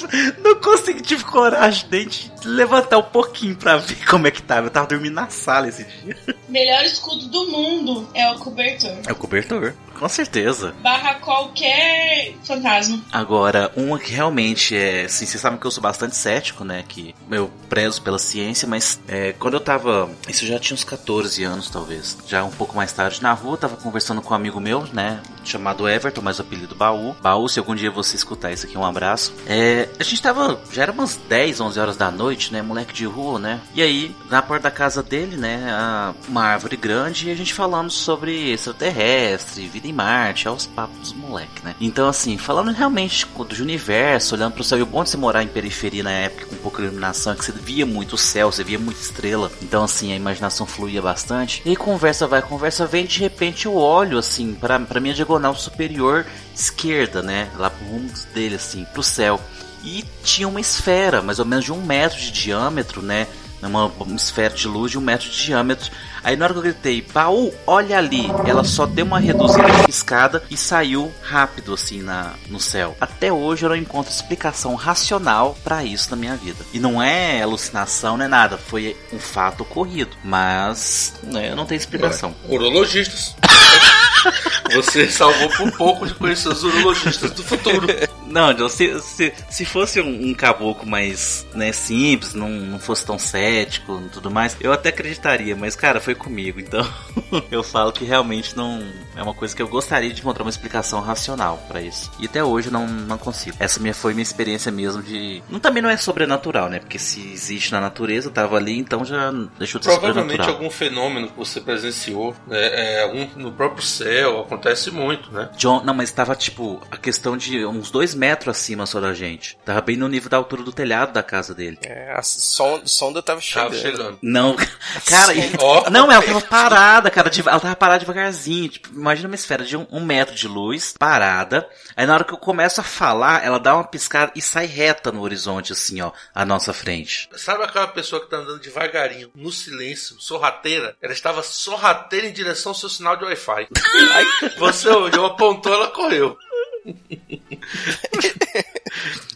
não consegui, tive coragem nem de levantar um pouquinho pra ver como é que tava. Eu tava dormindo na sala esse dia. Melhor escudo do mundo é o cobertor. É o cobertor, com certeza. Barra qualquer fantasma. Agora, uma que realmente é. Assim, vocês sabem que eu sou bastante cético, né? Que eu prezo pela ciência, mas é, quando eu tava. Isso eu já tinha uns 14 anos, talvez. Já um pouco mais tarde na rua, tava conversando com um amigo meu, né? Chamado Everton, mas o apelido Baú. Baú, se algum dia você escutar isso aqui, um abraço. É, a gente tava. Já era umas 10, 11 horas da noite, né? Moleque de rua, né? E aí, na porta da casa dele, né? Uma árvore grande e a gente falando sobre extraterrestre, vida em Marte, aos papos moleque, né? Então, assim, falando realmente do universo, olhando pro céu. E o bom de você morar em periferia na época com pouca iluminação é que você via muito o céu, você via muita estrela. Então, assim, a imaginação fluía bastante. E conversa vai, conversa vem, de repente eu olho, assim, pra, pra minha diagonal superior esquerda, né? Lá pro rumo dele, assim, pro céu. E tinha uma esfera, mais ou menos de um metro de diâmetro, né? Uma, uma esfera de luz de um metro de diâmetro. Aí na hora que eu gritei, Baú, olha ali, ela só deu uma reduzida de piscada e saiu rápido assim na, no céu. Até hoje eu não encontro explicação racional pra isso na minha vida. E não é alucinação, não é nada, foi um fato ocorrido. Mas né, não tenho explicação. Urologistas. Você salvou por pouco de conhecer os urologistas do futuro. Não, John, se, se, se fosse um, um caboclo mais né, simples, não, não fosse tão cético e tudo mais, eu até acreditaria, mas cara, foi comigo, então eu falo que realmente não é uma coisa que eu gostaria de encontrar uma explicação racional pra isso. E até hoje não, não consigo. Essa minha foi minha experiência mesmo de. Não, também não é sobrenatural, né? Porque se existe na natureza, tava ali, então já deixou de ser Provavelmente algum fenômeno que você presenciou, né, é, algum, no próprio céu, acontece muito, né? John, não, mas tava tipo a questão de uns dois metro acima só da gente. Tava bem no nível da altura do telhado da casa dele. É, a sonda, sonda tava chegando. Tava chegando. Não, cara, e- Ó. não, ela tava parada, cara, de- ela tava parada devagarzinho, tipo, imagina uma esfera de um, um metro de luz, parada, aí na hora que eu começo a falar, ela dá uma piscada e sai reta no horizonte, assim, ó, à nossa frente. Sabe aquela pessoa que tá andando devagarinho, no silêncio, sorrateira? Ela estava sorrateira em direção ao seu sinal de Wi-Fi. Aí você olhou, apontou, ela correu.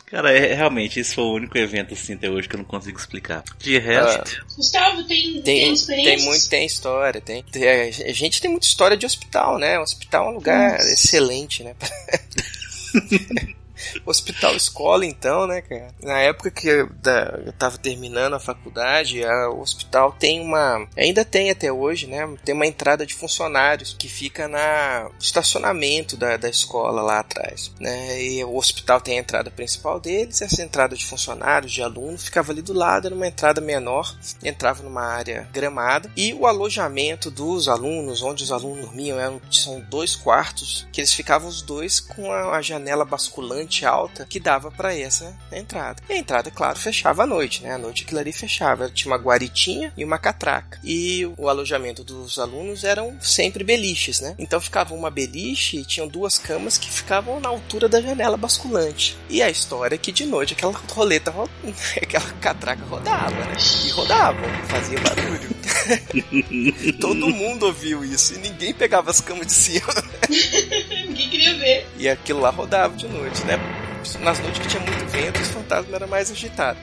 Cara, é, realmente, esse foi o único evento, assim, até hoje que eu não consigo explicar. De resto, Gustavo, tem, tem, Tem, experiências? tem muito, tem história, tem, tem- A gente tem muita história de hospital, né? O hospital é um lugar Nossa. excelente, né? Hospital escola, então, né, cara? Na época que eu, da- eu tava terminando a faculdade, a- o hospital tem uma. Ainda tem até hoje, né? Tem uma entrada de funcionários que fica na estacionamento da, da escola lá atrás, né? E o hospital tem a entrada principal deles, essa entrada de funcionários, de alunos, ficava ali do lado, era uma entrada menor, entrava numa área gramada, e o alojamento dos alunos, onde os alunos dormiam, eram, são dois quartos, que eles ficavam os dois com a, a janela basculante alta que dava para essa entrada. E a entrada, claro, fechava à noite, né? À noite aquilo ali fechava. Tinha uma guaritinha e uma catraca. E o alojamento dos alunos eram sempre beliches, né? Então ficava uma beliche e tinham duas camas que ficavam na altura da janela basculante. E a história é que de noite aquela roleta, ro- aquela catraca rodava, né? E rodava, fazia barulho. Todo mundo ouviu isso e ninguém pegava as camas de cima. Ninguém queria ver. E aquilo lá rodava de noite, né? Nas noites que tinha muito vento, os fantasmas eram mais agitados.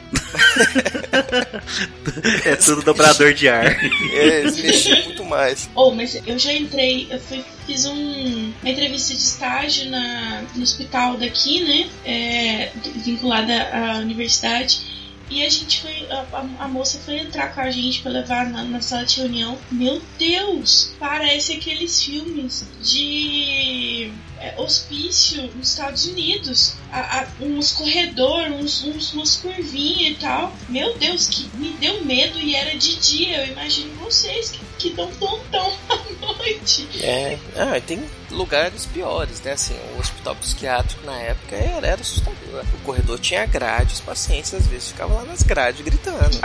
é tudo dobrador de ar. É, eles mexiam muito mais. Oh, mas eu já entrei, eu fui, fiz um, uma entrevista de estágio na, no hospital daqui, né? É, vinculada à universidade. E a gente foi. A, a- a moça foi entrar com a gente pra levar na, na sala de reunião. Meu Deus! Parece aqueles filmes de é, hospício nos Estados Unidos. A, a- uns corredores, uns, uns, umas curvinhas e tal. Meu Deus, que me deu medo e era de dia. Eu imagino vocês que, que dão plantão à noite. É, ah, tem lugares piores, né? Assim, o hospital psiquiátrico na época era, era assustador. O corredor tinha grade, os pacientes às vezes ficavam lá nas grades gritando.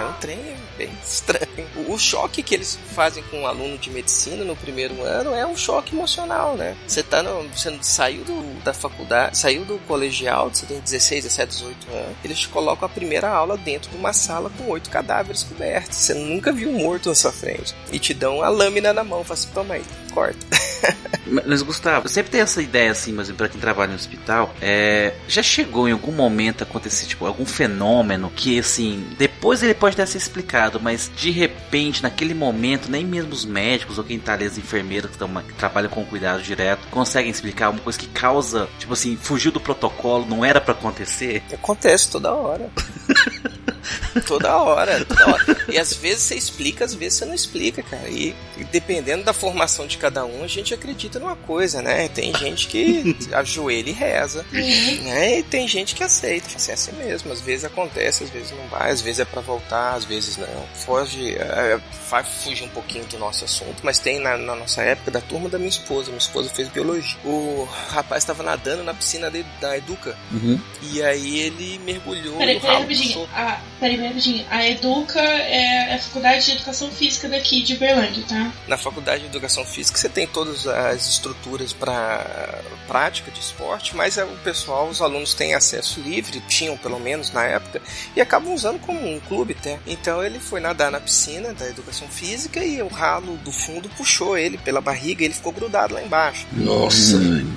É um trem bem estranho. O, o choque que eles fazem com um aluno de medicina no primeiro ano é um choque emocional, né? Você tá no, você saiu do, da faculdade, saiu do colegial, você tem 16, 17, 18 anos, eles te colocam a primeira aula dentro de uma sala com oito cadáveres cobertos. Você nunca viu um morto na sua frente. E te dão a lâmina na mão, fala assim, toma aí, corta. Mas, Gustavo, eu sempre tenho essa ideia, assim, mas pra quem trabalha no hospital, é, já chegou em algum momento a acontecer, tipo, algum fenômeno que, assim, depois ele pode até ser explicado, mas de repente, naquele momento, nem mesmo os médicos ou quem tá ali, as enfermeiras que, tão, que trabalham com cuidado direto, conseguem explicar uma coisa que causa, tipo assim, fugiu do protocolo, não era pra acontecer. Acontece toda hora. toda hora, toda hora. E às vezes você explica, às vezes você não explica, cara. E, e dependendo da formação de cada um, a gente acredita numa coisa, né? Tem gente que ajoelha e reza, né? E tem gente que aceita, assim, é assim mesmo. Às vezes acontece, às vezes não vai, às vezes é pra voltar, às vezes não. Foge, é, vai fugir um pouquinho do nosso assunto, mas tem na, na nossa época da turma da minha esposa. Minha esposa fez biologia. O rapaz estava nadando na piscina de- da Educa. Uhum. E aí ele mergulhou Peraí, peraí, rapidinho. A, peraí, rapidinho. A Educa é a Faculdade de Educação Física daqui de Uberlândia, tá? Na faculdade de educação física você tem todas as estruturas para prática de esporte, mas é, o pessoal, os alunos têm acesso livre, tinham pelo menos na época, e acabam usando como um clube até. Então ele foi nadar na piscina da educação física e o ralo do fundo puxou ele pela barriga e ele ficou grudado lá embaixo. Nossa, velho.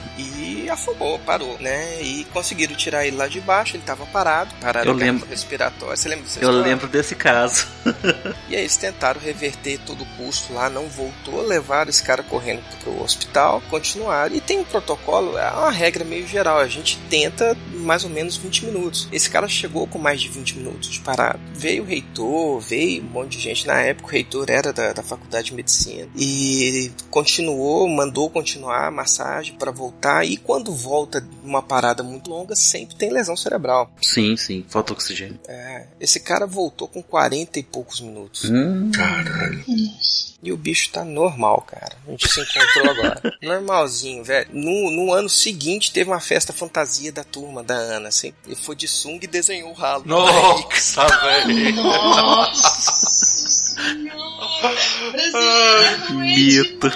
E afogou, parou, né? E conseguiram tirar ele lá de baixo, ele tava parado, parado Eu lembro. respiratório. Você lembra Eu história? lembro desse caso. E aí eles tentaram reverter todo o custo lá, não voltou, levaram esse cara correndo pro hospital, continuaram. E tem um protocolo, é uma regra meio geral, a gente tenta mais ou menos 20 minutos. Esse cara chegou com mais de 20 minutos de parado. Veio o reitor, veio um monte de gente. Na época o reitor era da, da faculdade de medicina. E continuou, mandou continuar a massagem para voltar. E quando volta uma parada muito longa, sempre tem lesão cerebral. Sim, sim, falta oxigênio. É, esse cara voltou com 40 e poucos minutos. Hum. Caralho. E o bicho tá normal, cara. A gente se encontrou agora. Normalzinho, velho. No, no ano seguinte teve uma festa fantasia da turma da Ana, assim. Ele foi de sunga e desenhou o ralo. Nossa, velho. Nossa senhora! Brasileiro é Mito.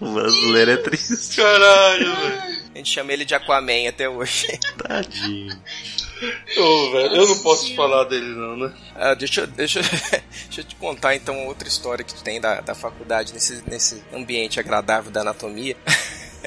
brasileiro é triste. Caralho, velho. A gente chama ele de Aquaman até hoje. Tadinho. Ô, velho, eu não posso falar dele não, né? Ah, deixa, eu- deixa, deixa eu te contar então outra história que tu tem da, da faculdade nesse, nesse ambiente agradável da anatomia.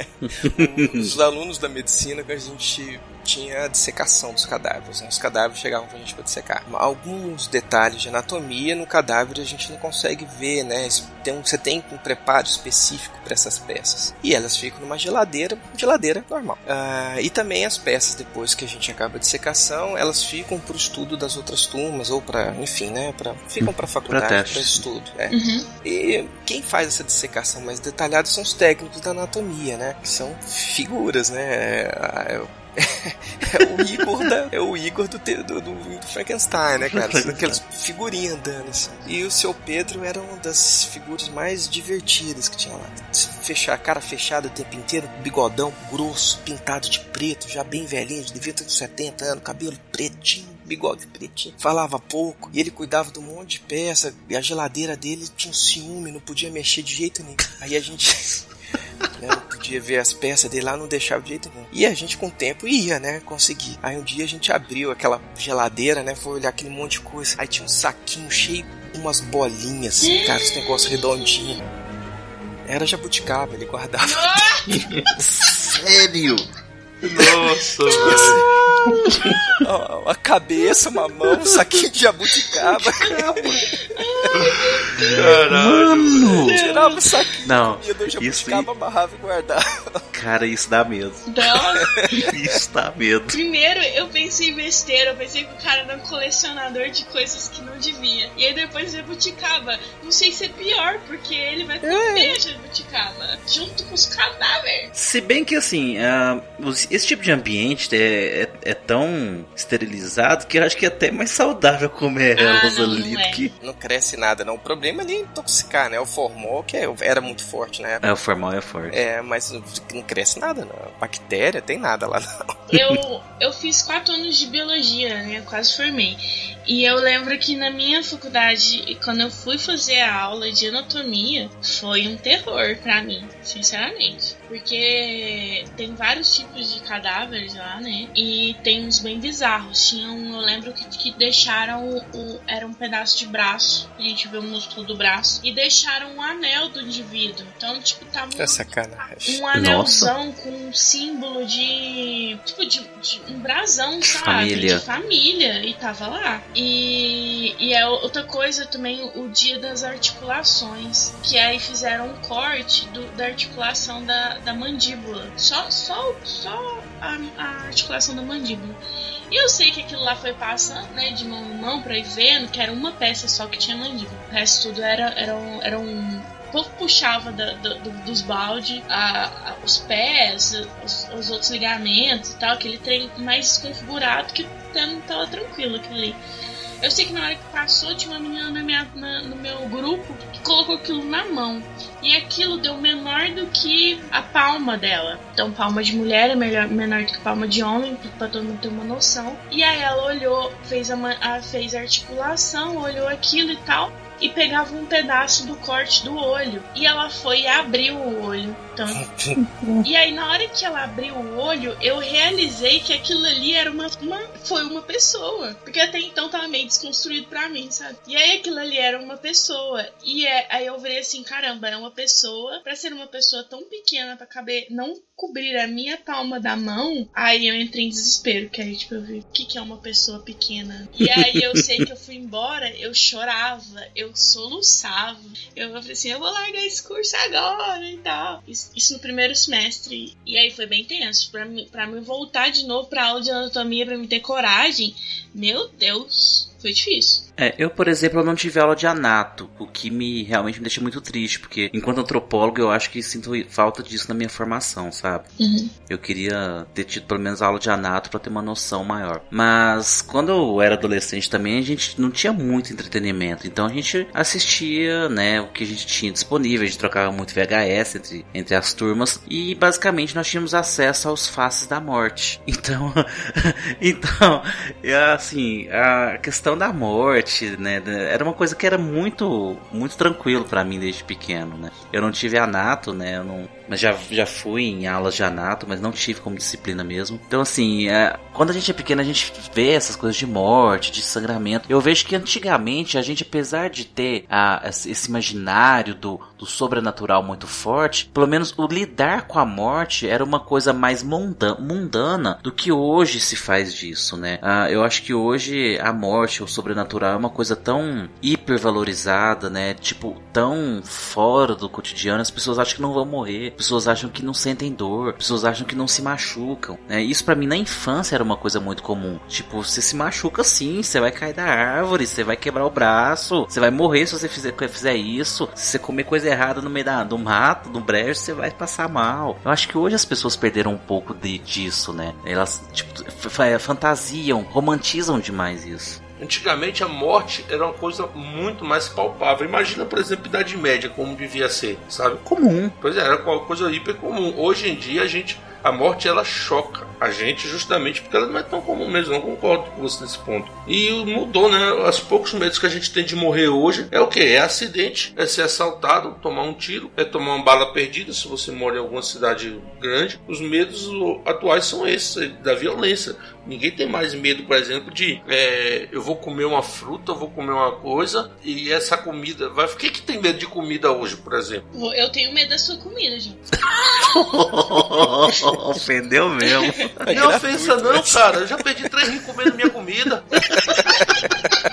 Os alunos da medicina que a gente tinha a dissecação dos cadáveres. Né? Os cadáveres chegavam pra gente para dissecar. Alguns detalhes de anatomia no cadáver a gente não consegue ver, né? Tem um- você tem um preparo específico para essas peças. E elas ficam numa geladeira, geladeira normal. Ah, e também as peças, depois que a gente acaba a dissecação, elas ficam para o estudo das outras turmas, ou para, enfim, né? Pra, ficam para faculdade, para teste. estudo. É. Uhum. E quem faz essa dissecação mais detalhada são os técnicos da anatomia, né? Que são figuras, né? É, o Igor da, é o Igor do, do, do- Frankenstein, né, cara? Aquelas figurinhas andando assim. E o seu Pedro era uma das figuras mais divertidas que tinha lá. Fechar, cara fechada o tempo inteiro, bigodão grosso, pintado de preto, já bem velhinho, devia ter uns 70 anos, cabelo pretinho, bigode pretinho, falava pouco, e ele cuidava de um monte de peça, e a geladeira dele tinha um ciúme, não podia mexer de jeito nenhum. Aí a gente né, não podia ver as peças dele lá, não deixava de jeito nenhum. E a gente com o tempo ia, né, conseguir. Aí um dia a gente abriu aquela geladeira, né, foi olhar aquele monte de coisa. Aí tinha um saquinho cheio de umas bolinhas, assim, cara, esse negócio redondinho. Era jabuticaba, ele guardava. Sério? Nossa, velho. A, a cabeça, uma mão, um saquinho de jabuticaba. Caralho. Tirava o saquinho, Não, ia do isso jabuticaba, amarrava e guardava. Cara, isso dá medo. Nossa, Isso dá medo. primeiro eu pensei em besteira, eu pensei que o cara era um colecionador de coisas que não devia. E aí depois jabuticaba. Não sei se é pior, porque ele vai comer a jabuticaba junto com os cadáveres. Se bem que assim, os- esse tipo de ambiente é, é, é tão esterilizado que eu acho que é até mais saudável comer Ah, elas não, ali não do é. que. Não cresce nada, não. O problema é nem intoxicar, né? O formol, que é- era muito forte época. É, o formal é forte. É, mas não cresce nada, não. Bactéria, tem nada lá, não. Eu, eu fiz quatro anos de biologia, né? Eu quase formei. E eu lembro que na minha faculdade, quando eu fui fazer a aula de anatomia, foi um terror pra mim, sinceramente. Porque tem vários tipos de cadáveres lá, né? E tem uns bem bizarros. Tinha um, eu lembro que, que deixaram o, o- Era um pedaço de braço. A gente vê o músculo do braço. E deixaram um anel do indivíduo. Então, tipo, tava É sacanagem. um anelzão com um símbolo de. Tipo, de, de um brasão, sabe? Família. De família. E tava lá. E, e é outra coisa também, o dia das articulações. Que aí fizeram um corte do- da articulação da, da mandíbula. Só, só, só a, a articulação da mandíbula. E eu sei que aquilo lá foi passando, né, de mão em mão pra ir vendo que era uma peça só que tinha mandíbula. O resto tudo era, era, um, era um o povo puxava da- da- do- dos baldes a- a- os pés, os, os outros ligamentos e tal, aquele trem mais desconfigurado que tava tranquilo aquilo ali. Eu sei que na hora que passou tinha uma menina na minha- na- no meu grupo que colocou aquilo na mão. E aquilo deu menor do que a palma dela. Então, palma de mulher é melhor, menor do que palma de homem, pra todo mundo ter uma noção. E aí ela olhou, fez a, a- fez a articulação, olhou aquilo e tal. E pegava um pedaço do corte do olho. E ela foi e abriu o olho. Então, e aí, na hora que ela abriu o olho, eu realizei que aquilo ali era uma, uma- foi uma pessoa. Porque até então tava meio desconstruído pra mim, sabe? E aí aquilo ali era uma pessoa. E é- aí eu virei assim, caramba, é uma pessoa. Pra ser uma pessoa tão pequena pra caber, não cobrir a minha palma da mão, aí eu entrei em desespero. Que aí, tipo, eu vi o que, que é uma pessoa pequena. E aí eu sei que eu fui embora, eu chorava, eu soluçava. Eu falei assim, eu vou largar esse curso agora e tal. Isso, isso no primeiro semestre. E aí foi bem tenso. Pra pra mim voltar de novo pra aula de anatomia, pra me ter coragem, meu Deus. Foi difícil. É, eu, por exemplo, não tive aula de anato, o que me realmente me deixa muito triste, porque enquanto antropólogo eu acho que sinto falta disso na minha formação, sabe? Uhum. Eu queria ter tido pelo menos aula de anato para ter uma noção maior. Mas quando eu era adolescente também, a gente não tinha muito entretenimento, então a gente assistia, né, o que a gente tinha disponível, a gente trocava muito VHS entre, entre as turmas e basicamente nós tínhamos acesso aos faces da morte. Então, então, assim, a questão da morte, né, era uma coisa que era muito, muito tranquilo para mim desde pequeno, né. Eu não tive anato, né, eu não, mas já, já fui em aulas de anato, mas não tive como disciplina mesmo. Então, assim, é, quando a gente é pequeno, a gente vê essas coisas de morte, de sangramento. Eu vejo que antigamente a gente, apesar de ter a, esse imaginário do, do sobrenatural muito forte, pelo menos o lidar com a morte era uma coisa mais mundana, mundana do que hoje se faz disso, né? Ah, eu acho que hoje a morte, o sobrenatural, é uma coisa tão hipervalorizada, né? Tipo, tão fora do cotidiano, as pessoas acham que não vão morrer pessoas acham que não sentem dor, pessoas acham que não se machucam. Né? Isso para mim na infância era uma coisa muito comum. Tipo, você se machuca sim, você vai cair da árvore, você vai quebrar o braço, você vai morrer se você fizer, fizer isso. Se você comer coisa errada no meio da, do mato, no brejo, você vai passar mal. Eu acho que hoje as pessoas perderam um pouco de, disso, né? Elas, tipo, fantasiam, romantizam demais isso. Antigamente a morte era uma coisa muito mais palpável. Imagina, por exemplo, a Idade Média, como devia ser, sabe? Comum. Pois é, era uma coisa hiper comum. Hoje em dia a gente a morte ela choca a gente justamente porque ela não é tão comum mesmo, não concordo com você nesse ponto. E mudou, né? Os poucos medos que a gente tem de morrer hoje é o que? É acidente, é ser assaltado, tomar um tiro, é tomar uma bala perdida se você mora em alguma cidade grande. Os medos atuais são esses, da violência. Ninguém tem mais medo, por exemplo, de é, eu vou comer uma fruta, eu vou comer uma coisa e essa comida vai. Quem que tem medo de comida hoje, por exemplo? Eu tenho medo da sua comida, gente. Ofendeu mesmo. É não ofensa não, cara. Eu já perdi três rins comendo minha comida.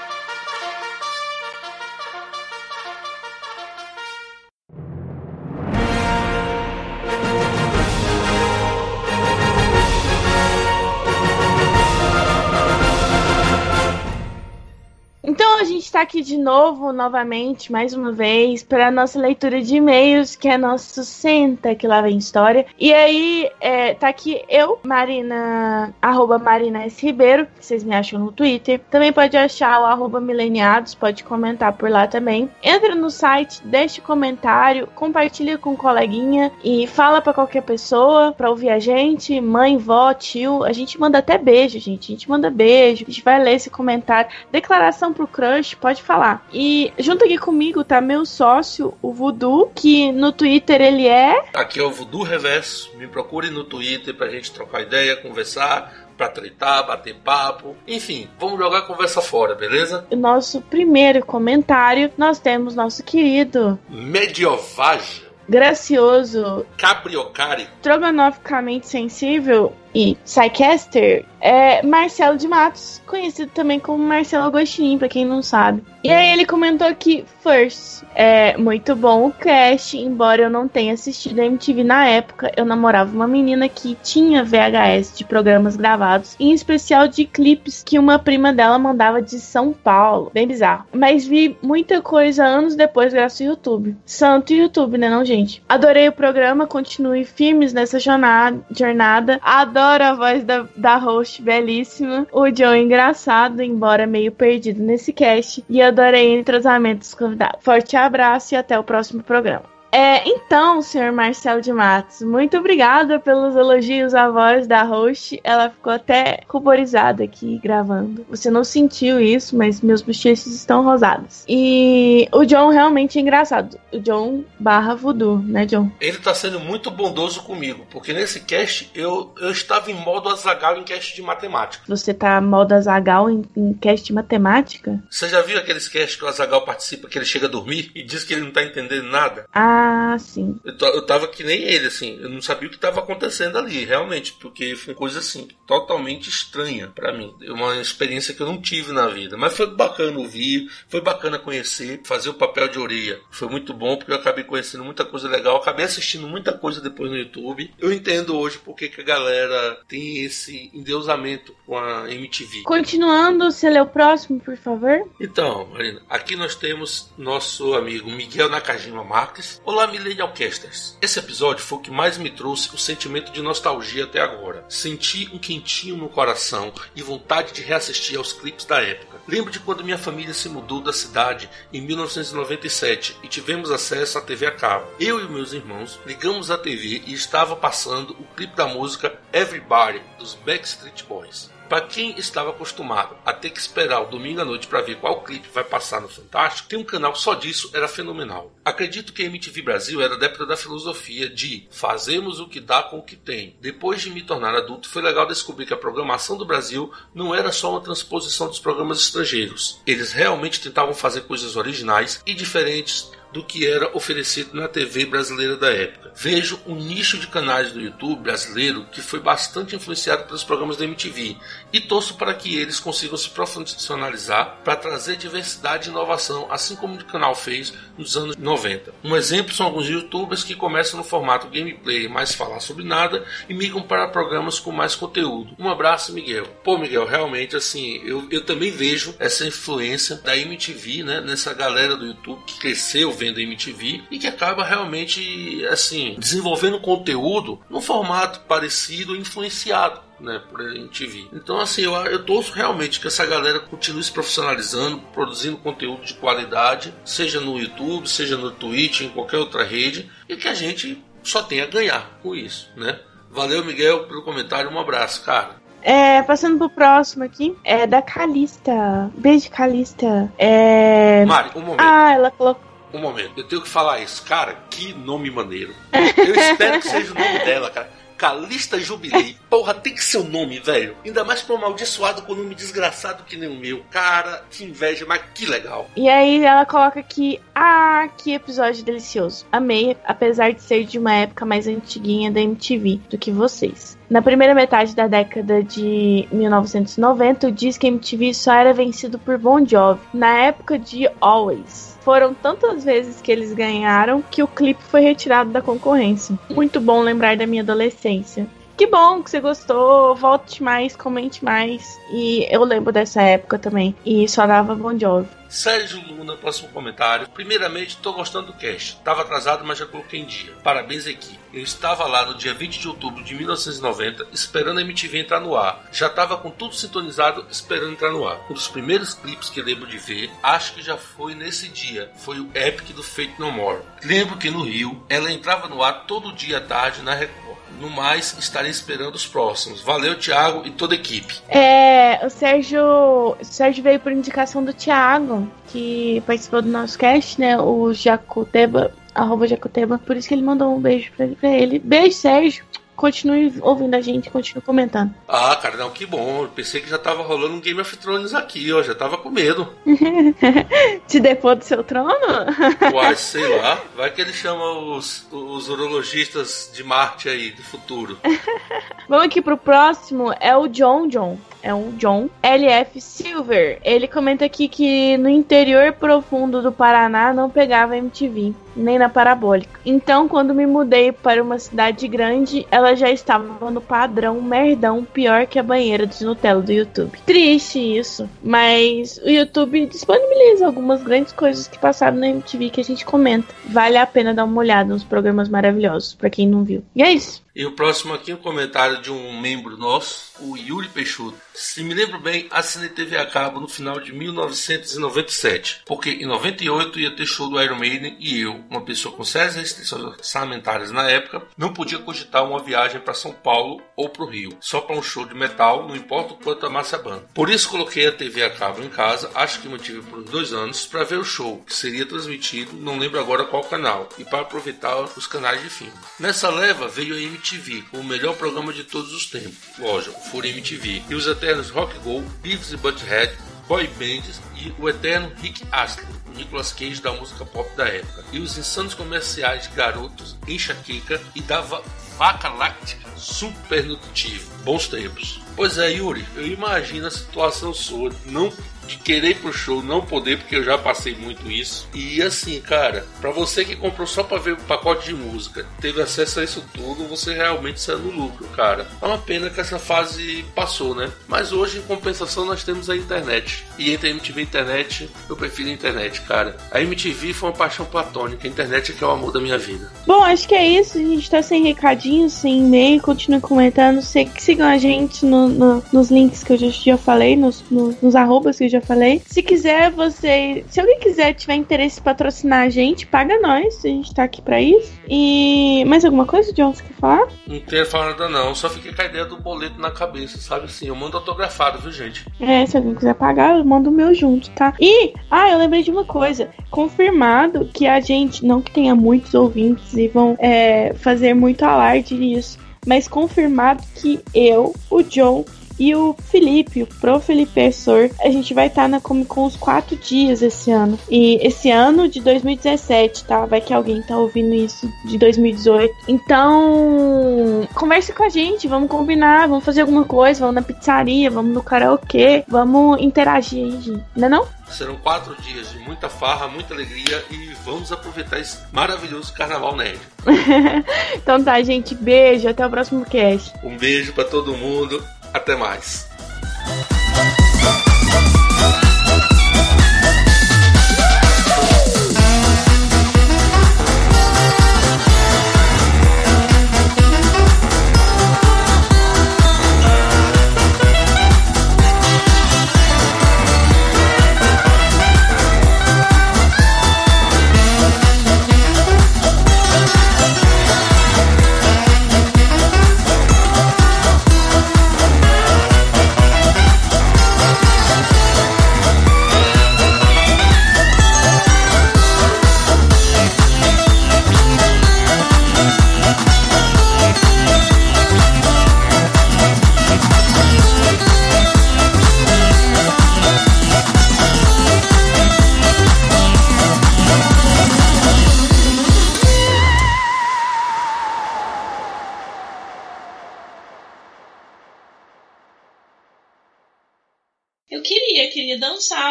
Está aqui de novo, novamente, mais uma vez, para a nossa leitura de e-mails, que é nosso Senta que lá vem história. E aí, é, tá aqui eu, Marina, arroba Marina S. Ribeiro, que vocês me acham no Twitter. Também pode achar o arroba mileniados, pode comentar por lá também. Entra no site, deixa comentário, compartilha com um coleguinha e fala para qualquer pessoa para ouvir a gente, mãe, vó, tio. A gente manda até beijo, gente. A gente manda beijo, a gente vai ler esse comentário. Declaração pro crush, pode falar. E junto aqui comigo tá meu sócio, o Voodoo, que no Twitter ele é. Aqui é o Voodoo Reverso. Me procure no Twitter pra gente trocar ideia, conversar pra tretar, bater papo. Enfim, vamos jogar a conversa fora, beleza? Nosso primeiro comentário, nós temos nosso querido Mediovage. Gracioso, Cabriocari, Trogonoficamente Sensível e Psycaster é Marcelo de Matos, conhecido também como Marcelo Agostinho, pra quem não sabe. E aí ele comentou aqui, first, é muito bom o cast, embora eu não tenha assistido a MTV na época, eu namorava uma menina que tinha VHS de programas gravados, em especial de clipes que uma prima dela mandava de São Paulo, bem bizarro. Mas vi muita coisa anos depois graças ao YouTube. Santo YouTube, né não, gente? Adorei o programa, continue firmes nessa jornada, jornada. Adoro a voz da, da host, belíssima. O John engraçado, embora meio perdido nesse cast. E adorei o entrosamento dos convidados. Forte abraço e até o próximo programa. É, então, senhor Marcelo de Matos, muito obrigada pelos elogios à voz da host. Ela ficou até ruborizada aqui gravando. Você não sentiu isso, mas meus bochechos estão rosados. E o John realmente é engraçado. O John barra voodoo, né, John? Ele tá sendo muito bondoso comigo, porque nesse cast eu, eu estava em modo azagal em cast de matemática. Você tá modo Azagal em, em cast de matemática? Você já viu aqueles casts que o Azagal participa, que ele chega a dormir e diz que ele não tá entendendo nada? Ah, Ah, sim. Eu, eu tava que nem ele, assim, eu não sabia o que tava acontecendo ali, realmente, porque foi uma coisa assim, totalmente estranha pra mim. Uma experiência que eu não tive na vida. Mas foi bacana ouvir, foi bacana conhecer, fazer o papel de orelha. Foi muito bom, porque eu acabei conhecendo muita coisa legal, acabei assistindo muita coisa depois no YouTube. Eu entendo hoje porque que a galera tem esse endeusamento com a MTV. Continuando, você lê o próximo, por favor? Então, Marina, aqui nós temos nosso amigo Miguel Nakajima Marques. Olá, Millennial Casters. Esse episódio foi o que mais me trouxe o sentimento de nostalgia até agora. Senti um quentinho no coração e vontade de reassistir aos clipes da época. Lembro de quando minha família se mudou da cidade em 1997 e tivemos acesso à TV a cabo. Eu e meus irmãos ligamos a TV e estava passando o clipe da música Everybody dos Backstreet Boys. Para quem estava acostumado a ter que esperar o domingo à noite para ver qual clipe vai passar no Fantástico, ter um canal só disso era fenomenal. Acredito que a MTV Brasil era adepta da filosofia de fazemos o que dá com o que tem. Depois de me tornar adulto, foi legal descobrir que a programação do Brasil não era só uma transposição dos programas estrangeiros. Eles realmente tentavam fazer coisas originais e diferentes do que era oferecido na TV brasileira da época. Vejo um nicho de canais do YouTube brasileiro que foi bastante influenciado pelos programas da MTV e torço para que eles consigam se profissionalizar para trazer diversidade e inovação, assim como o canal fez nos anos 90. Um exemplo são alguns youtubers que começam no formato gameplay, mais falar sobre nada, e migram para programas com mais conteúdo. Um abraço, Miguel. Pô, Miguel, realmente assim, eu, eu também vejo essa influência da MTV, né, nessa galera do YouTube que cresceu vendo a MTV e que acaba realmente assim desenvolvendo conteúdo num formato parecido, influenciado né, por MTV. Então, assim, eu, eu torço realmente que essa galera continue se profissionalizando, produzindo conteúdo de qualidade, seja no YouTube, seja no Twitch, em qualquer outra rede, e que a gente só tenha a ganhar com isso, né? Valeu, Miguel, pelo comentário. Um abraço, cara. É, passando pro próximo aqui, é da Calista. Beijo, Calista. É. Mari, um momento. Ah, ela colocou. Um momento. Eu tenho que falar isso. Cara, que nome maneiro. Eu espero que seja o nome dela, cara. Calista Jubilee. Porra, tem que ser o nome, velho. Ainda mais pra um amaldiçoado com nome desgraçado que nem o meu. Cara, que inveja, mas que legal. E aí ela coloca aqui, ah, que episódio delicioso. Amei, apesar de ser de uma época mais antiguinha da MTV do que vocês. Na primeira metade da década de 1990, o disco MTV só era vencido por Bon Jovi. Na época de Always. Foram tantas vezes que eles ganharam que o clipe foi retirado da concorrência. Muito bom lembrar da minha adolescência. Que bom que você gostou, volte mais, comente mais. E eu lembro dessa época também. E só dava Bon Jovi. Sérgio Luna, próximo comentário. Primeiramente, tô gostando do cast. Tava atrasado, mas já coloquei em dia. Parabéns, equipe. Eu estava lá no dia 20 de outubro de 1990, esperando a MTV entrar no ar. Já tava com tudo sintonizado, esperando entrar no ar. Um dos primeiros clipes que lembro de ver, acho que já foi nesse dia. Foi o Epic do Fate No More. Lembro que no Rio, ela entrava no ar todo dia à tarde na Record. No mais, estarei esperando os próximos. Valeu, Thiago e toda a equipe. É, o Sérgio, o Sérgio veio por indicação do Thiago, que participou do nosso cast, né? O Jacuteba, arroba Jacuteba. Por isso que ele mandou um beijo pra, ele. Beijo, Sérgio. Continue ouvindo a gente, continue comentando. Ah, cara, não, que bom. Eu pensei que já tava rolando um Game of Thrones aqui, ó. Já tava com medo. Te depor do seu trono? Uai, sei lá. Vai que ele chama os, os urologistas de Marte aí, do futuro. Vamos aqui pro próximo, é o John John. É o John LF Silver. Ele comenta aqui que no interior profundo do Paraná não pegava MTV, nem na parabólica. Então, quando me mudei para uma cidade grande, ela já estava no padrão merdão, pior que a banheira de Nutella do YouTube. Triste isso, mas o YouTube disponibiliza algumas grandes coisas que passaram na MTV que a gente comenta. Vale a pena dar uma olhada nos programas maravilhosos, para quem não viu. E é isso. E o próximo aqui é um comentário de um membro nosso, o Yuri Peixoto. Se me lembro bem, assinei TV a cabo no final de 1997, porque em 98 ia ter show do Iron Maiden e eu, uma pessoa com sérias restrições orçamentárias na época, não podia cogitar uma viagem para São Paulo ou para o Rio, só para um show de metal, não importa o quanto amasse a banda. Por isso coloquei a TV a cabo em casa, acho que mantive por dois anos, para ver o show, que seria transmitido, não lembro agora qual canal, e para aproveitar os canais de filme. Nessa leva veio a MTV, o melhor programa de todos os tempos, lógico, Fúria MTV, e os eternos Rock Go, Beavis e Butthead, boy bands e o eterno Rick Astley, o Nicolas Cage da música pop da época, e os insanos comerciais garotos, enxaqueca e da va vaca láctea super nutritivo. Bons tempos. Pois é, Yuri, eu imagino a situação sua, não de querer ir pro show, não poder, porque eu já passei muito isso. E assim, cara, para você que comprou só para ver o pacote de música, teve acesso a isso tudo, você realmente saiu no lucro, cara. É uma pena que essa fase passou, né? Mas hoje, em compensação, nós temos a internet. E entre a MTV e a internet, eu prefiro a internet, cara. A MTV foi uma paixão platônica, a internet é que é o amor da minha vida. Bom, acho que é isso. A gente tá sem recadinho, sem e-mail. Continue comentando. Sei que sigam a gente no, no, nos links que eu já, já falei, nos, no, nos arrobas que eu já falei. Se quiser, você. Se alguém quiser, tiver interesse em patrocinar a gente, paga nós. A gente tá aqui pra isso. E. Mais alguma coisa, John? Você quer falar? Não tenho falar nada, não. Só fiquei com a ideia do boleto na cabeça, sabe assim? Eu mando autografado, viu, gente? É, se alguém quiser pagar, eu mando o meu junto, tá? E. Ah, eu lembrei de uma coisa. Confirmado que a gente. Não que tenha muitos ouvintes e vão é, fazer muito alarde nisso. Mas confirmado que eu, o John e o Felipe, o Pro Felipe Sor, a gente vai estar tá na Comic Con uns quatro dias esse ano. E esse ano de 2017, tá? Vai que alguém tá ouvindo isso de 2018. Então, converse com a gente, vamos combinar, vamos fazer alguma coisa, vamos na pizzaria, vamos no karaokê, vamos interagir aí, gente. Não é não? Serão quatro dias de muita farra, muita alegria e vamos aproveitar esse maravilhoso carnaval nerd. então tá, gente. Beijo. Até o próximo cast. Um beijo para todo mundo. Até mais.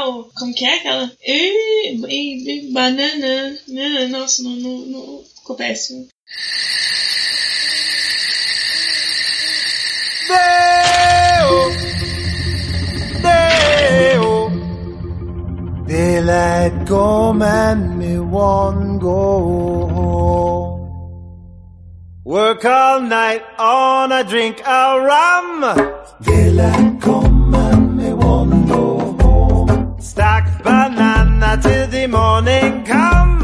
Dançar. Como que é aquela? E, e, e, banana. Nossa, não, não, não. Ficou péssimo. Deo, Daylight go man, me one go home. Work all night on a drink of rum. Daylight come and till the morning come.